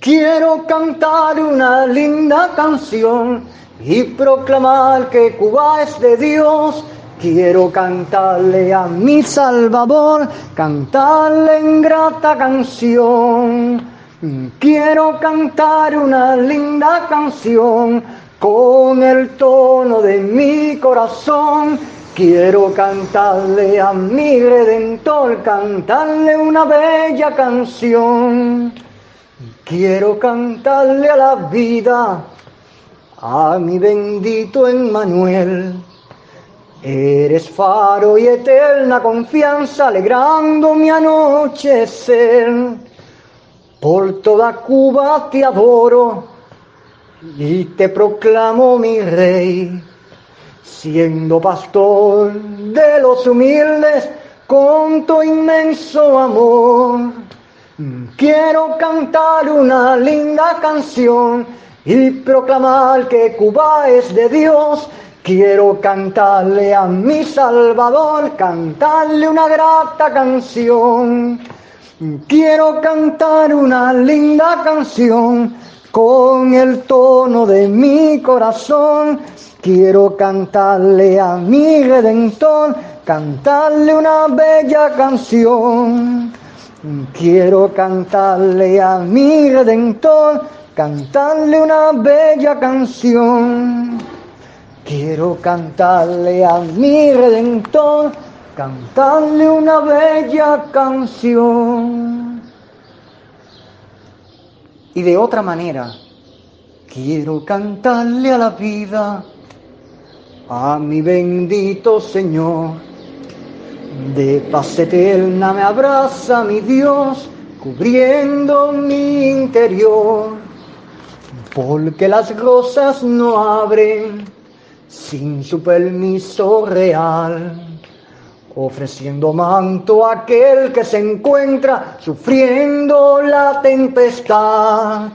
Quiero cantar una linda canción y proclamar que Cuba es de Dios. Quiero cantarle a mi Salvador, cantarle en grata canción. Quiero cantar una linda canción con el tono de mi corazón Quiero cantarle a mi redentor, cantarle una bella canción. Quiero cantarle a la vida, a mi bendito Emmanuel. Eres faro y eterna confianza, alegrando mi anochecer. Por toda Cuba te adoro y te proclamo mi rey siendo pastor de los humildes con tu inmenso amor. Quiero cantar una linda canción y proclamar que Cuba es de Dios. Quiero cantarle a mi Salvador, cantarle una grata canción. Quiero cantar una linda canción con el tono de mi corazón Quiero cantarle a mi redentor, cantarle una bella canción. Quiero cantarle a mi redentor, cantarle una bella canción. Quiero cantarle a mi redentor, cantarle una bella canción. Y de otra manera, quiero cantarle a la vida a mi bendito Señor. De paz eterna me abraza mi Dios, cubriendo mi interior, porque las rosas no abren sin su permiso real, ofreciendo manto a aquel que se encuentra sufriendo la tempestad.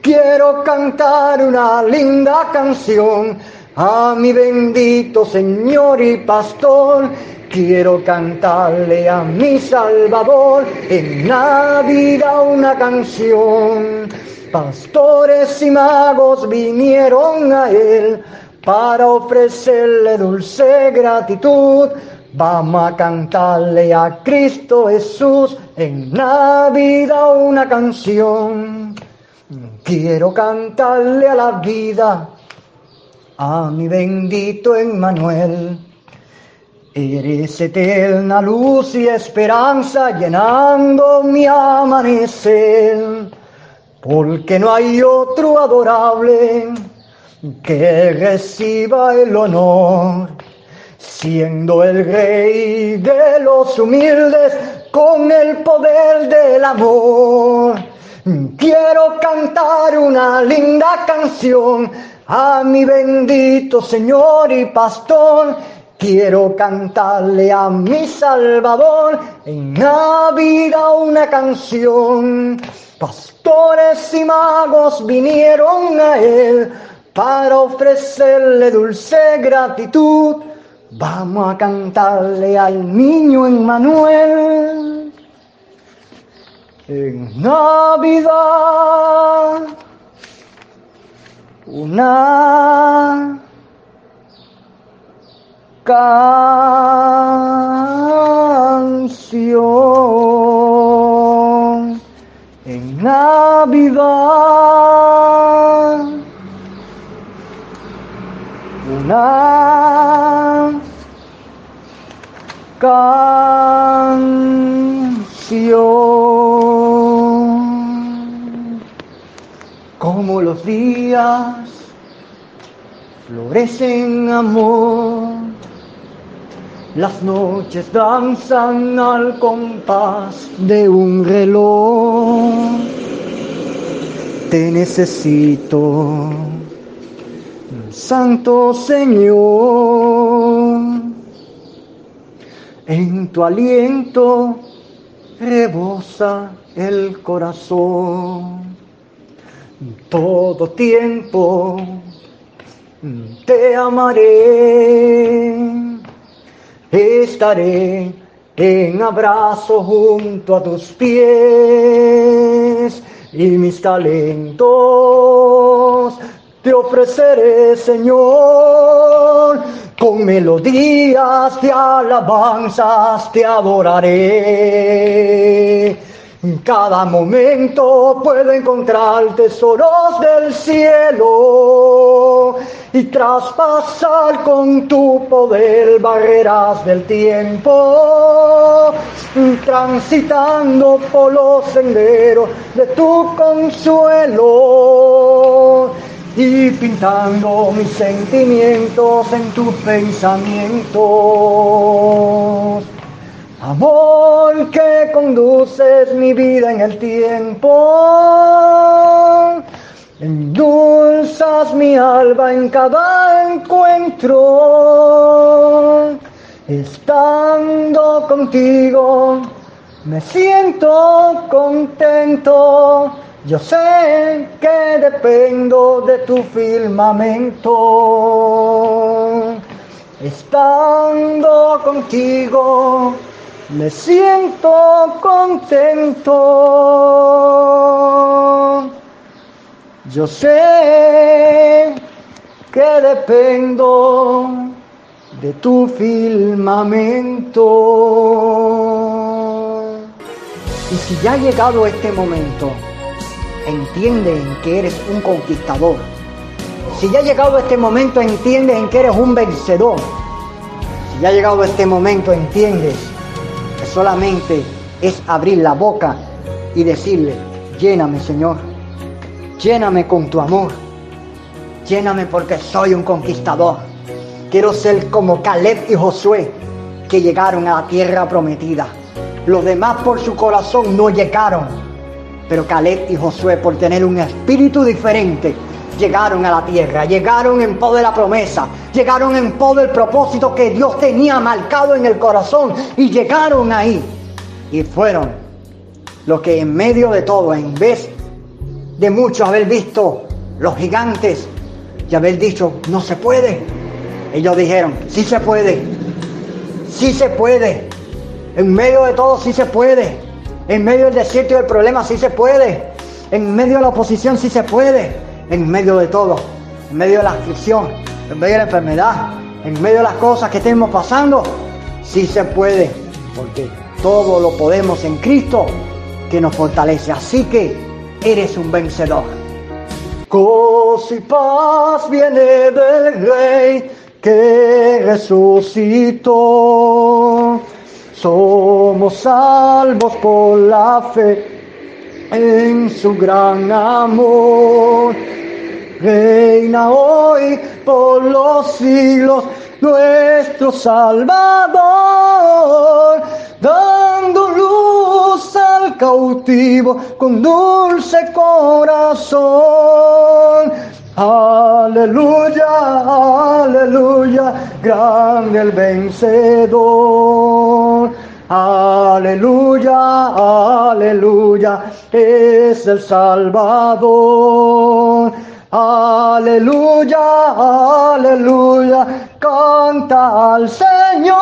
Quiero cantar una linda canción a mi bendito Señor y Pastor, quiero cantarle a mi Salvador en Navidad una canción. Pastores y magos vinieron a Él para ofrecerle dulce gratitud. Vamos a cantarle a Cristo Jesús en Navidad una canción. Quiero cantarle a la vida a mi bendito Emmanuel. Eres eterna luz y esperanza llenando mi amanecer, porque no hay otro adorable que reciba el honor, siendo el rey de los humildes con el poder del amor. Quiero cantar una linda canción a mi bendito Señor y Pastor. Quiero cantarle a mi Salvador en Navidad una canción. Pastores y magos vinieron a Él para ofrecerle dulce gratitud. Vamos a cantarle al niño Emmanuel en Navidad una canción en Navidad. Una canción Como los días florecen amor, las noches danzan al compás de un reloj. Te necesito, Santo Señor. En tu aliento rebosa el corazón. Todo tiempo te amaré. Estaré en abrazo junto a tus pies y mis talentos te ofreceré, Señor con melodías de alabanzas te adoraré. En cada momento puedo encontrar tesoros del cielo y traspasar con tu poder barreras del tiempo, transitando por los senderos de tu consuelo y pintando mis sentimientos en tus pensamientos. Amor que conduces mi vida en el tiempo, endulzas mi alba en cada encuentro. Estando contigo, me siento contento yo sé que dependo de tu firmamento. Estando contigo, me siento contento. Yo sé que dependo de tu firmamento. Y si ya ha llegado este momento, entiende en que eres un conquistador. Si ya ha llegado este momento, entiendes en que eres un vencedor. Si ya ha llegado este momento, entiendes solamente es abrir la boca y decirle, lléname Señor, lléname con tu amor, lléname porque soy un conquistador. Quiero ser como Caleb y Josué que llegaron a la tierra prometida. Los demás por su corazón no llegaron pero Caleb y Josué, por tener un espíritu diferente, llegaron a la tierra, llegaron en pos de la promesa, llegaron en pos del propósito que Dios tenía marcado en el corazón y llegaron ahí. Y fueron los que en medio de todo, en vez de muchos haber visto los gigantes y haber dicho, no se puede, ellos dijeron, sí se puede, sí se puede, en medio de todo sí se puede. En medio del desierto y del problema sí se puede. En medio de la oposición sí se puede. En medio de todo. En medio de la aflicción. En medio de la enfermedad. En medio de las cosas que estemos pasando. Sí se puede. Porque todo lo podemos en Cristo que nos fortalece. Así que eres un vencedor. Gozo y paz viene del Rey que resucitó somos salvos por la fe en su gran amor. Reina hoy por los siglos nuestro Salvador, dando luz al cautivo con dulce corazón. Aleluya, aleluya, grande el vencedor. Aleluya, aleluya, es el Salvador. Aleluya, aleluya, canta al Señor.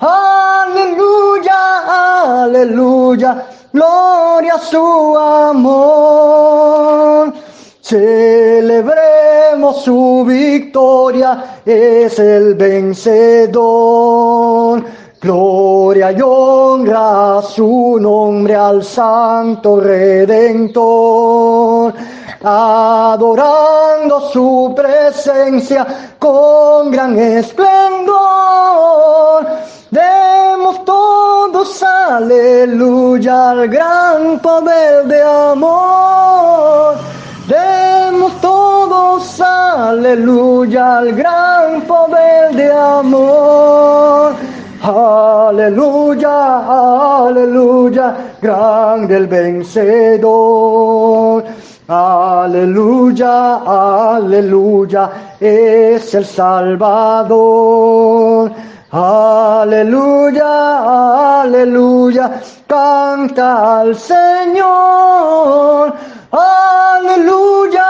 Aleluya, aleluya, gloria a su amor. Celebremos su victoria, es el vencedor. Gloria y honra a su nombre al Santo Redentor, adorando su presencia con gran esplendor. Demos todos aleluya al gran poder de amor. Demos todos aleluya al gran poder de amor. Aleluya, aleluya, grande el vencedor. Aleluya, aleluya, es el Salvador. Aleluya, aleluya, canta al Señor. Aleluya,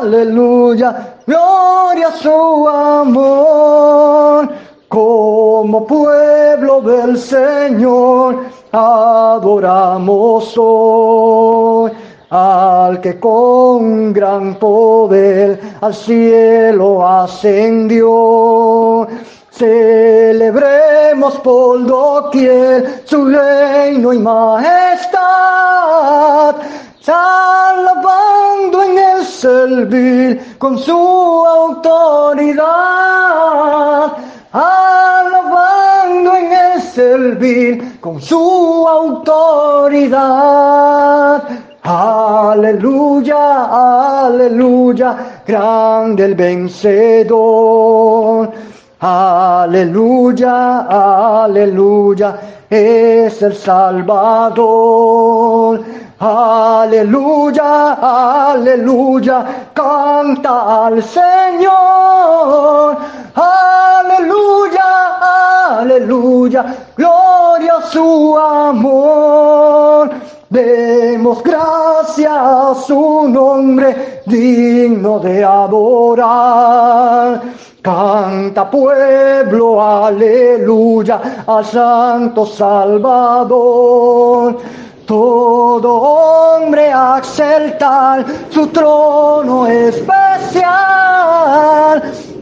aleluya, gloria a su amor. Como pueblo del Señor, adoramos hoy al que con gran poder al cielo ascendió. Celebremos por doquier su reino y majestad, alabando en el servir con su autoridad, alabando en el servir con su autoridad. Aleluya, aleluya, grande el vencedor. Aleluya, aleluya, es el Salvador. Aleluya, aleluya, canta al Señor. Aleluya, aleluya, gloria a su amor. Demos gracias a su nombre, digno de adorar. Canta pueblo, aleluya, al Santo Salvador. Todo hombre a exaltar su trono especial.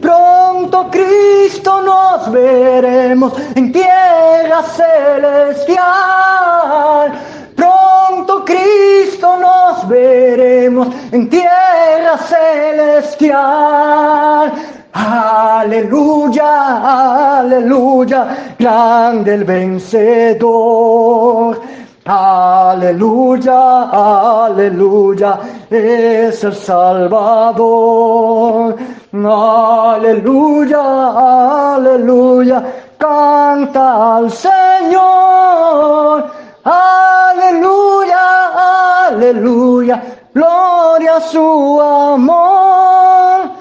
Pronto Cristo nos veremos en tierra celestial. Pronto Cristo nos veremos en tierra celestial. Aleluya, aleluya, grande el vencedor. Aleluya, aleluya, es el Salvador. Aleluya, aleluya, canta al Señor. Aleluya, aleluya, gloria a su amor.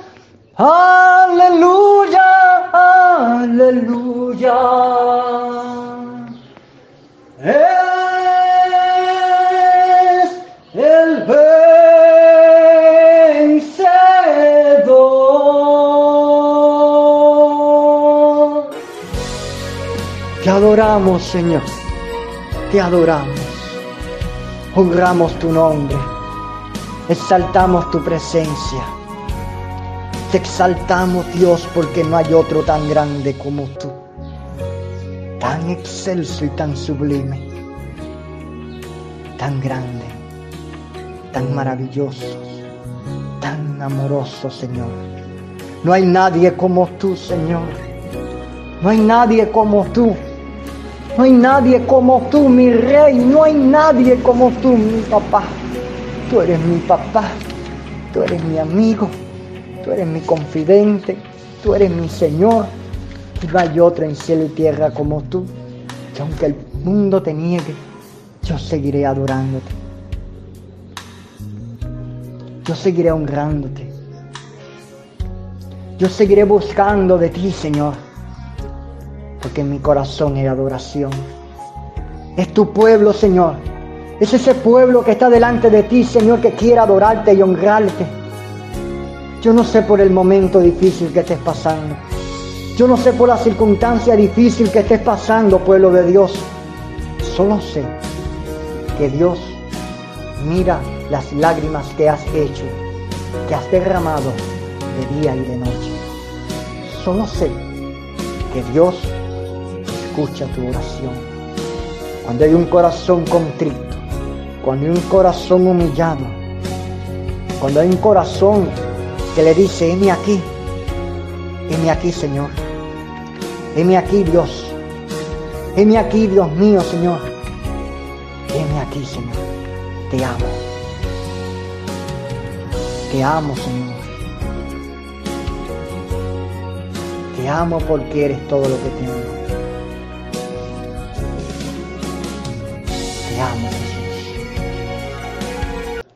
Te adoramos, Señor. Te adoramos. Honramos tu nombre. Exaltamos tu presencia. Te exaltamos, Dios, porque no hay otro tan grande como tú. Tan excelso y tan sublime. Tan grande. Tan maravilloso. Tan amoroso, Señor. No hay nadie como tú, Señor. No hay nadie como tú. No hay nadie como tú, mi rey. No hay nadie como tú, mi papá. Tú eres mi papá. Tú eres mi amigo. Tú eres mi confidente. Tú eres mi Señor. Y no hay otro en cielo y tierra como tú. Que aunque el mundo te niegue, yo seguiré adorándote. Yo seguiré honrándote. Yo seguiré buscando de ti, Señor porque en mi corazón hay adoración. Es tu pueblo, Señor. Es ese pueblo que está delante de ti, Señor, que quiere adorarte y honrarte. Yo no sé por el momento difícil que estés pasando. Yo no sé por la circunstancia difícil que estés pasando, pueblo de Dios. Solo sé que Dios mira las lágrimas que has hecho, que has derramado de día y de noche. Solo sé que Dios escucha tu oración. Cuando hay un corazón contrito, cuando hay un corazón humillado, cuando hay un corazón que le dice, heme aquí, heme aquí, Señor. Heme aquí, Dios. Heme aquí, Dios mío, Señor. Heme aquí, Señor. Te amo. Te amo, Señor. Te amo porque eres todo lo que tengo.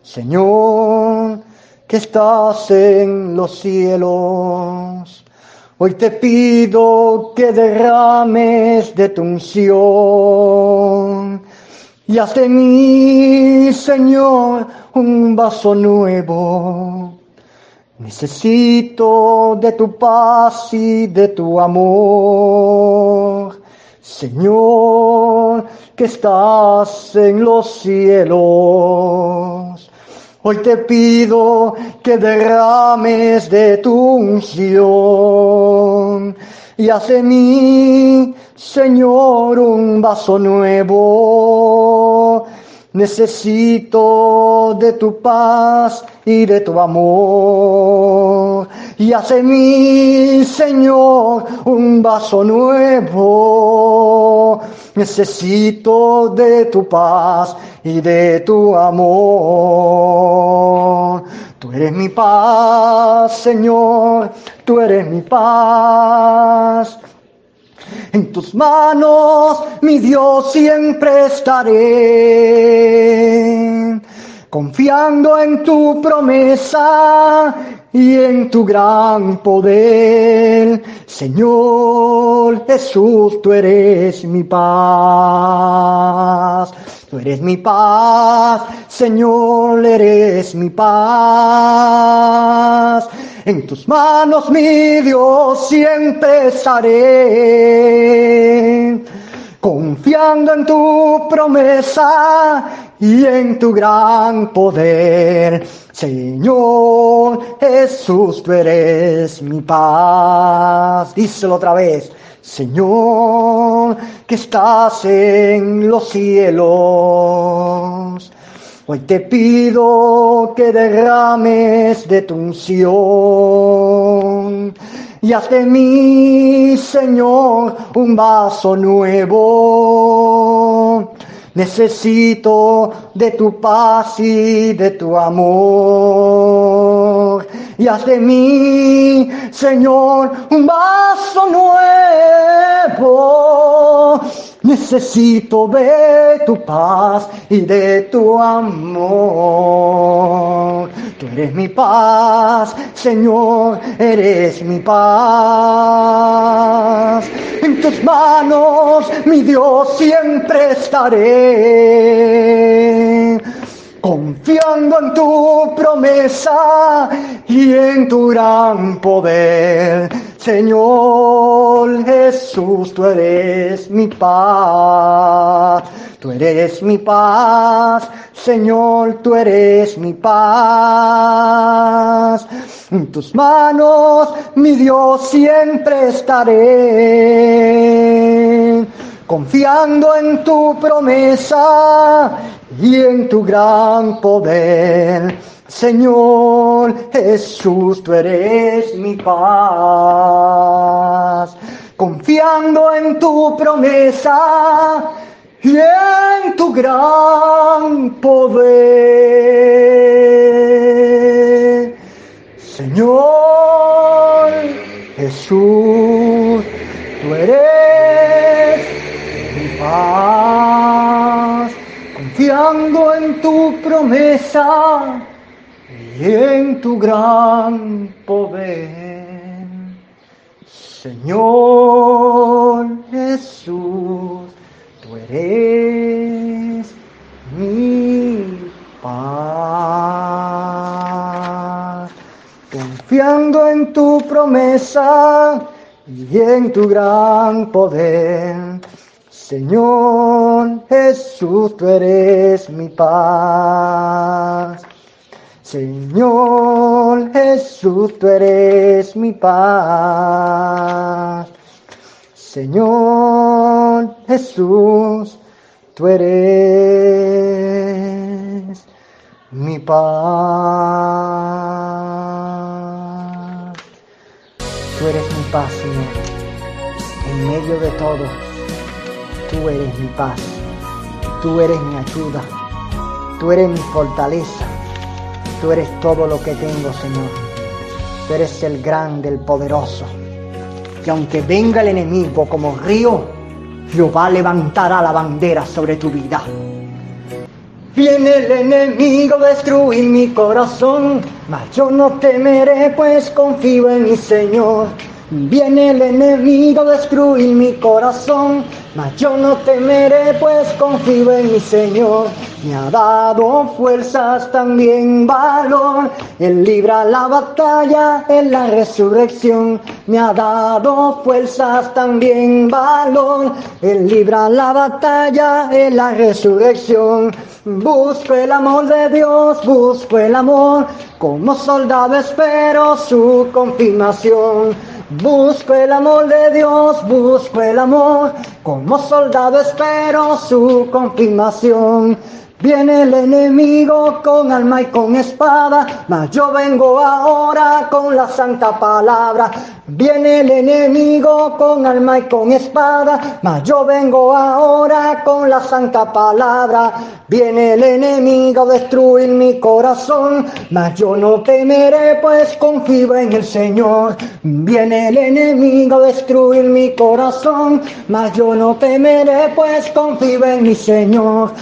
Señor, que estás en los cielos. Hoy te pido que derrames de tu unción y haz de mí, Señor, un vaso nuevo. Necesito de tu paz y de tu amor. Señor, que estás en los cielos. Hoy te pido que derrames de tu unción y hace mí, Señor, un vaso nuevo. Necesito de tu paz y de tu amor. Y hace mí, Señor, un vaso nuevo. Necesito de tu paz y de tu amor. Tú eres mi paz, Señor, tú eres mi paz. En tus manos, mi Dios, siempre estaré, confiando en tu promesa y en tu gran poder. Señor Jesús, tú eres mi paz. Tú eres mi paz, Señor, eres mi paz. En tus manos, mi Dios, siempre estaré, confiando en tu promesa y en tu gran poder. Señor Jesús, tú eres mi paz. Díselo otra vez. Señor, que estás en los cielos. Hoy te pido que derrames de tu unción y haz de mí, Señor, un vaso nuevo. Necesito de tu paz y de tu amor. Y haz de mí, Señor, un vaso nuevo. Necesito de tu paz y de tu amor. Tú eres mi paz, Señor, eres mi paz. En tus manos, mi Dios, siempre estaré. Confiando en tu promesa y en tu gran poder. Señor Jesús, tú eres mi paz. Tú eres mi paz, Señor, tú eres mi paz. En tus manos, mi Dios, siempre estaré, confiando en tu promesa y en tu gran poder. Señor Jesús, tú eres mi paz, confiando en tu promesa y en tu gran poder. Señor Jesús, tú eres mi paz, confiando en tu promesa y en tu gran poder. Señor Jesús, eres mi paz. Confiando en tu promesa y en tu gran poder. Señor Jesús, tú eres mi paz. Señor Jesús, tú eres mi paz. Señor Jesús, tú eres mi paz. Tú eres mi paz, Señor. En medio de todo, tú eres mi paz. Tú eres mi ayuda. Tú eres mi fortaleza. Tú eres todo lo que tengo, Señor. Tú eres el grande, el poderoso. Y aunque venga el enemigo como río, Jehová levantará la bandera sobre tu vida. Viene el enemigo a destruir mi corazón, mas yo no temeré, pues confío en mi Señor. Viene el enemigo a destruir mi corazón, mas yo no temeré, pues confío en mi Señor. Me ha dado fuerzas, también valor. Él libra la batalla en la resurrección. Me ha dado fuerzas, también valor. Él libra la batalla en la resurrección. Busco el amor de Dios, busco el amor. Como soldado espero su confirmación. Busco el amor de Dios, busco el amor. Como soldado espero su confirmación. Viene el enemigo con alma y con espada, mas yo vengo ahora con la santa palabra. Viene el enemigo con alma y con espada, mas yo vengo ahora con la santa palabra. Viene el enemigo a destruir mi corazón, mas yo no temeré, pues confío en el Señor. Viene el enemigo a destruir mi corazón, mas yo no temeré, pues confío en mi Señor.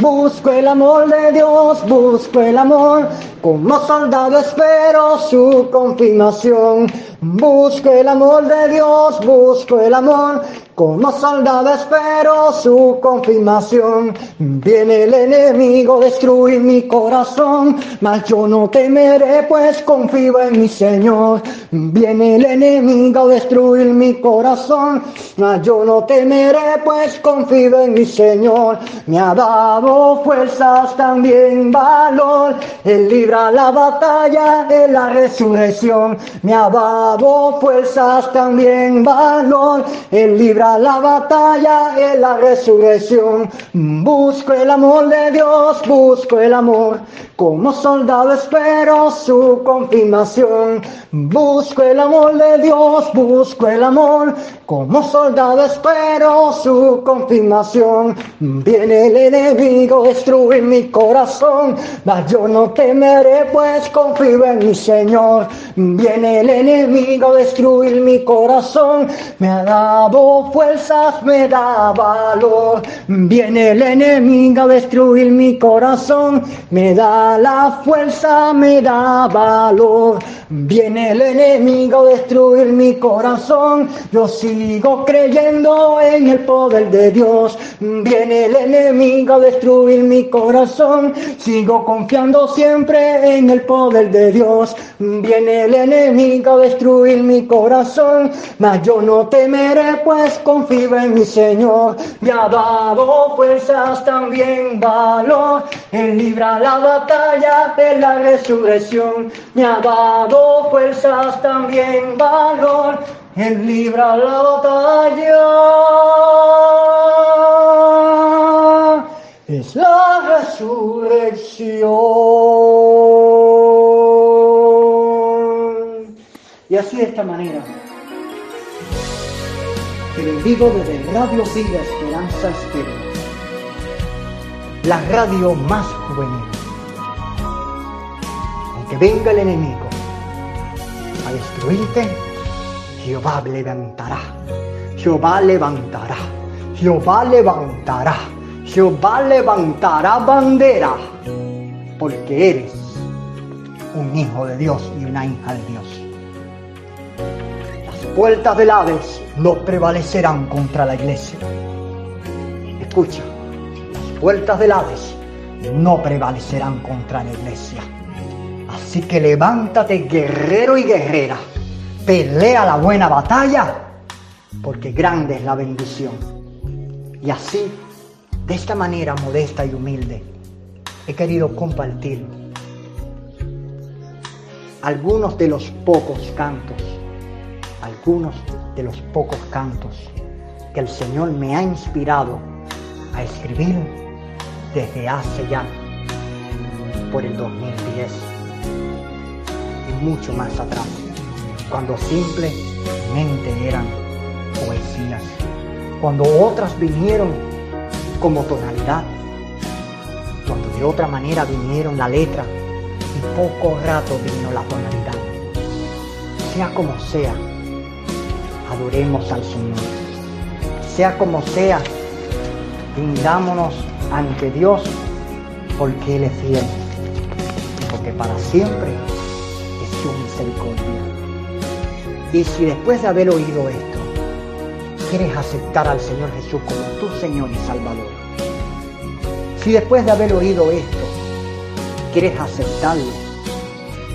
Busco el amor de Dios, busco el amor. Como soldado espero su confirmación. Busco el amor de Dios, busco el amor. Como soldado espero su confirmación. Viene el enemigo a destruir mi corazón, mas yo no temeré, pues confío en mi Señor. Viene el enemigo a destruir mi corazón, mas yo no temeré, pues confío en mi Señor. Me ha dado fuerzas, también valor. Él libra la batalla en la resurrección. Me ha dado fuerzas, también valor. Él libra la batalla en la resurrección. Busco el amor de Dios, busco el amor. Como soldado espero su confirmación. Busco el amor de Dios, busco el amor. Como soldado espero su confirmación. Viene el enemigo a destruir mi corazón, mas yo no temeré, pues confío en mi Señor. Viene el enemigo a destruir mi corazón, me ha dado fuerzas, me da valor. Viene el enemigo a destruir mi corazón, me da la fuerza, me da valor. Viene el enemigo a destruir mi corazón, yo sigo creyendo en el poder de Dios. Viene el enemigo a destruir mi corazón, sigo confiando siempre en el poder de Dios. Viene el enemigo a destruir mi corazón, mas yo no temeré, pues confío en mi Señor. Me ha dado fuerzas, también valor, Él libra la batalla de la resurrección. Me ha dado fuerzas, también valor, Él libra la batalla. Es la resurrección. Y así de esta manera, te bendigo desde Radio Vida Esperanza Estéreo, la radio más juvenil. Aunque venga el enemigo, a destruirte, Jehová levantará, Jehová levantará, Jehová levantará, Jehová levantará bandera, porque eres un hijo de Dios y una hija de Dios. Las puertas del Hades no prevalecerán contra la iglesia. Escucha, las puertas del Hades no prevalecerán contra la iglesia. Así que levántate guerrero y guerrera, pelea la buena batalla, porque grande es la bendición. Y así, de esta manera modesta y humilde, he querido compartir algunos de los pocos cantos, algunos de los pocos cantos que el Señor me ha inspirado a escribir desde hace ya por el 2010 y mucho más atrás, cuando simplemente eran poesías, cuando otras vinieron como tonalidad, cuando de otra manera vinieron la letra y poco rato vino la tonalidad. Sea como sea, adoremos al Señor. Sea como sea, rindámonos ante Dios porque Él es fiel, porque para siempre Y si después de haber oído esto, quieres aceptar al Señor Jesús como tu Señor y Salvador, si después de haber oído esto, quieres aceptarlo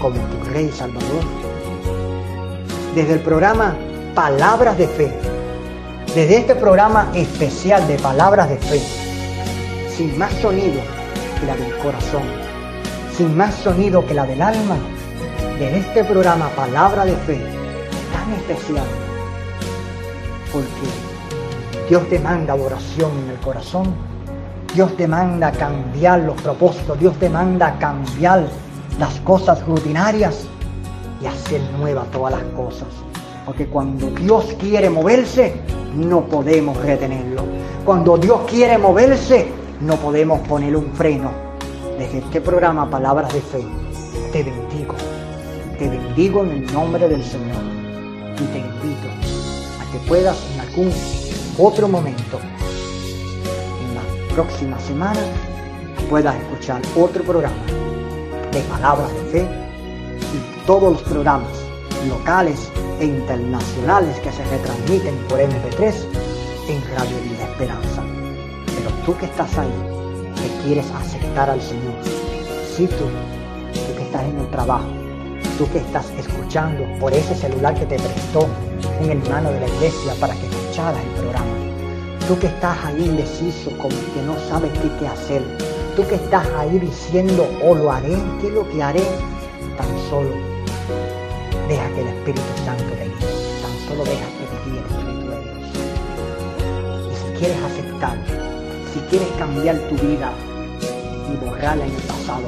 como tu Rey Salvador, desde el programa Palabras de Fe, desde este programa especial de Palabras de Fe, sin más sonido que la del corazón, sin más sonido que la del alma, de este programa Palabra de Fe, tan especial, porque Dios demanda adoración en el corazón, Dios demanda cambiar los propósitos, Dios demanda cambiar las cosas rutinarias y hacer nuevas todas las cosas. Porque cuando Dios quiere moverse, no podemos retenerlo. Cuando Dios quiere moverse, no podemos poner un freno. Desde este programa Palabras de Fe, te bendigo. Te bendigo en el nombre del Señor. Y te invito a que puedas en algún otro momento, en la próxima semana, puedas escuchar otro programa de Palabras de Fe y todos los programas locales e internacionales que se retransmiten por MP3 en Radio Vida Esperanza. Pero tú que estás ahí, que quieres aceptar al Señor, si tú, tú que estás en el trabajo, tú que estás escuchando por ese celular que te prestó un hermano de la iglesia para que escucharas el programa, tú que estás ahí indeciso, como que no sabes qué, hacer, tú que estás ahí diciendo, o oh, lo haré, ¿qué es lo que haré? Tan solo deja que el Espíritu Santo te guíe. Tan solo deja que te guíe el Espíritu de Dios. Y si quieres aceptar, si quieres cambiar tu vida y borrarla en el pasado,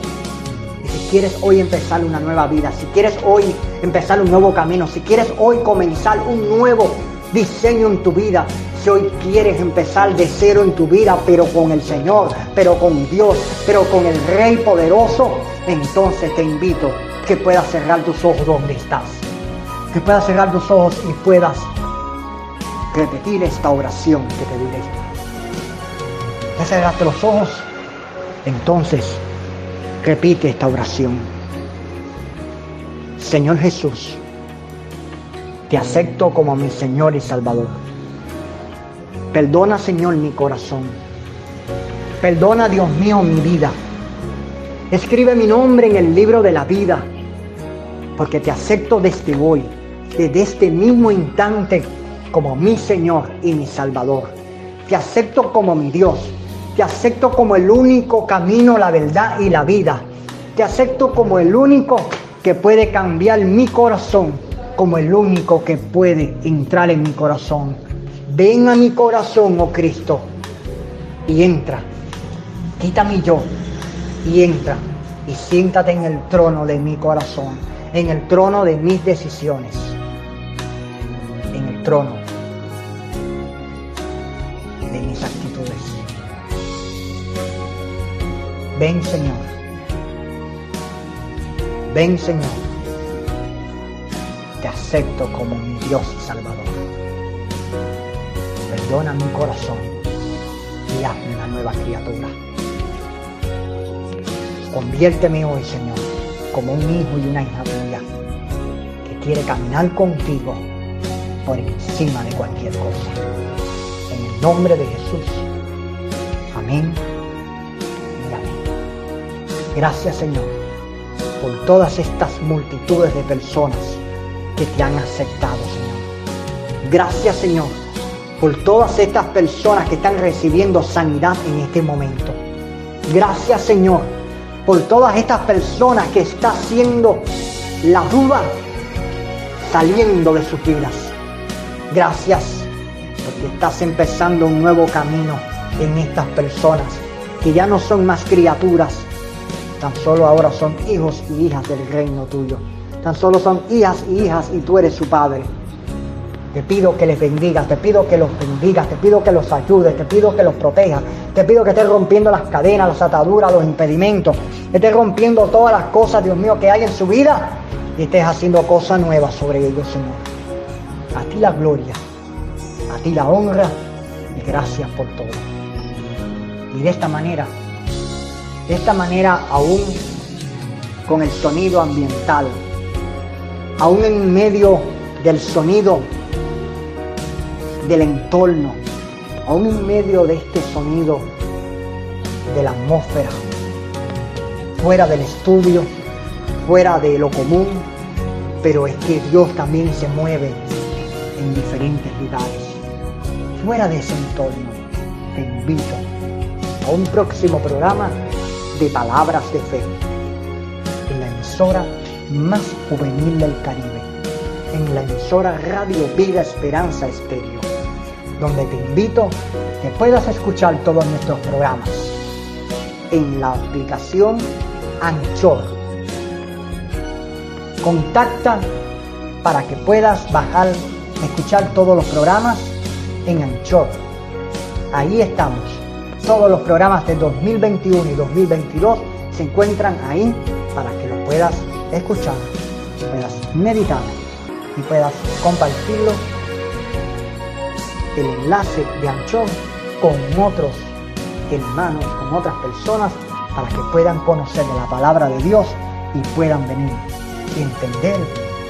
si quieres hoy empezar una nueva vida, si quieres hoy empezar un nuevo camino, si quieres hoy comenzar un nuevo diseño en tu vida, si hoy quieres empezar de cero en tu vida, pero con el Señor, pero con Dios, pero con el Rey poderoso, entonces te invito que puedas cerrar tus ojos donde estás. Que puedas cerrar tus ojos y puedas repetir esta oración que te diré. Ya cerraste los ojos, entonces repite esta oración. Señor Jesús, te acepto como mi Señor y Salvador. Perdona, Señor, mi corazón. Perdona, Dios mío, mi vida. Escribe mi nombre en el libro de la vida porque te acepto desde hoy, desde este mismo instante, como mi Señor y mi Salvador. Te acepto como mi Dios, te acepto como el único camino, la verdad y la vida. Te acepto como el único que puede cambiar mi corazón, como el único que puede entrar en mi corazón. Ven a mi corazón, oh Cristo, y entra. Quita mi yo y entra y siéntate en el trono de mi corazón en el trono de mis decisiones, en el trono de mis actitudes. Ven Señor, ven Señor, te acepto como mi Dios y Salvador. Perdona mi corazón y hazme una nueva criatura. Conviérteme hoy, Señor, como un hijo y una hija tuya que quiere caminar contigo por encima de cualquier cosa. En el nombre de Jesús. Amén. Gracias Señor por todas estas multitudes de personas que te han aceptado, Señor. Gracias Señor por todas estas personas que están recibiendo sanidad en este momento. Gracias Señor por todas estas personas que está haciendo la duda saliendo de sus vidas. Gracias, porque estás empezando un nuevo camino en estas personas que ya no son más criaturas, tan solo ahora son hijos y hijas del reino tuyo. Tan solo son hijas y hijas y tú eres su padre. Te pido que les bendigas, te pido que los bendigas, te pido que los ayudes, te pido que los protejas, te pido que estés rompiendo las cadenas, las ataduras, los impedimentos, que estés rompiendo todas las cosas, Dios mío, que hay en su vida y estés haciendo cosas nuevas sobre ellos, Señor. A ti la gloria, a ti la honra y gracias por todo. Y de esta manera, de esta manera aún con el sonido ambiental, aún en medio del sonido del entorno, aún en medio de este sonido de la atmósfera, fuera del estudio, fuera de lo común, pero es que Dios también se mueve en diferentes lugares. Fuera de ese entorno, te invito a un próximo programa de Palabras de Fe en la emisora más juvenil del Caribe, en la emisora Radio Vida Esperanza Estéreo donde te invito que puedas escuchar todos nuestros programas en la aplicación Anchor. Contacta para que puedas bajar, escuchar todos los programas en Anchor. Ahí estamos. Todos los programas de 2021 y 2022 se encuentran ahí para que lo puedas escuchar, puedas meditar y puedas compartirlo el enlace de Anchón con otros hermanos, con otras personas, para que puedan conocer la palabra de Dios y puedan venir y entender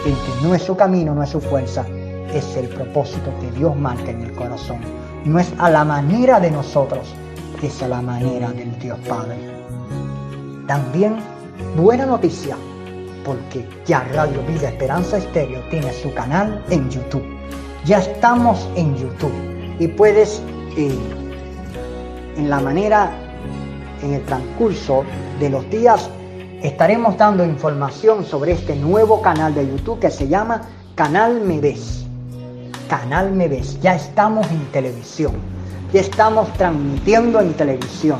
que no es su camino, no es su fuerza, es el propósito que Dios marca en el corazón. No es a la manera de nosotros, es a la manera del Dios Padre. También, buena noticia, porque ya Radio Vida Esperanza Estéreo tiene su canal en YouTube. Ya estamos en YouTube y puedes, eh, en la manera, en el transcurso de los días, estaremos dando información sobre este nuevo canal de YouTube que se llama Canal Me Ves. Canal Me Ves. Ya estamos en televisión. Ya estamos transmitiendo en televisión.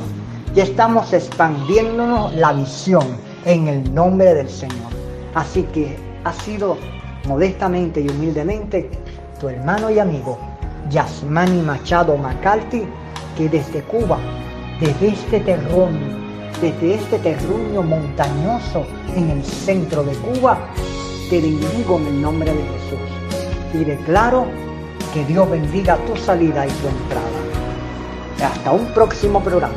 Ya estamos expandiéndonos la visión en el nombre del Señor. Así que ha sido modestamente y humildemente hermano y amigo Yasmani Machado McCarthy, que desde Cuba, desde este terruño, desde este terruño montañoso en el centro de Cuba, te bendigo en el nombre de Jesús y declaro que Dios bendiga tu salida y tu entrada. Hasta un próximo programa.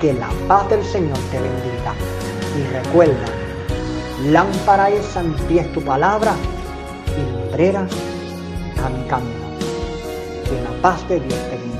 Que la paz del Señor te bendiga. Y recuerda, lámpara es a mi pies tu palabra y lumbrera a mi. Que la paz de Dios te bendiga.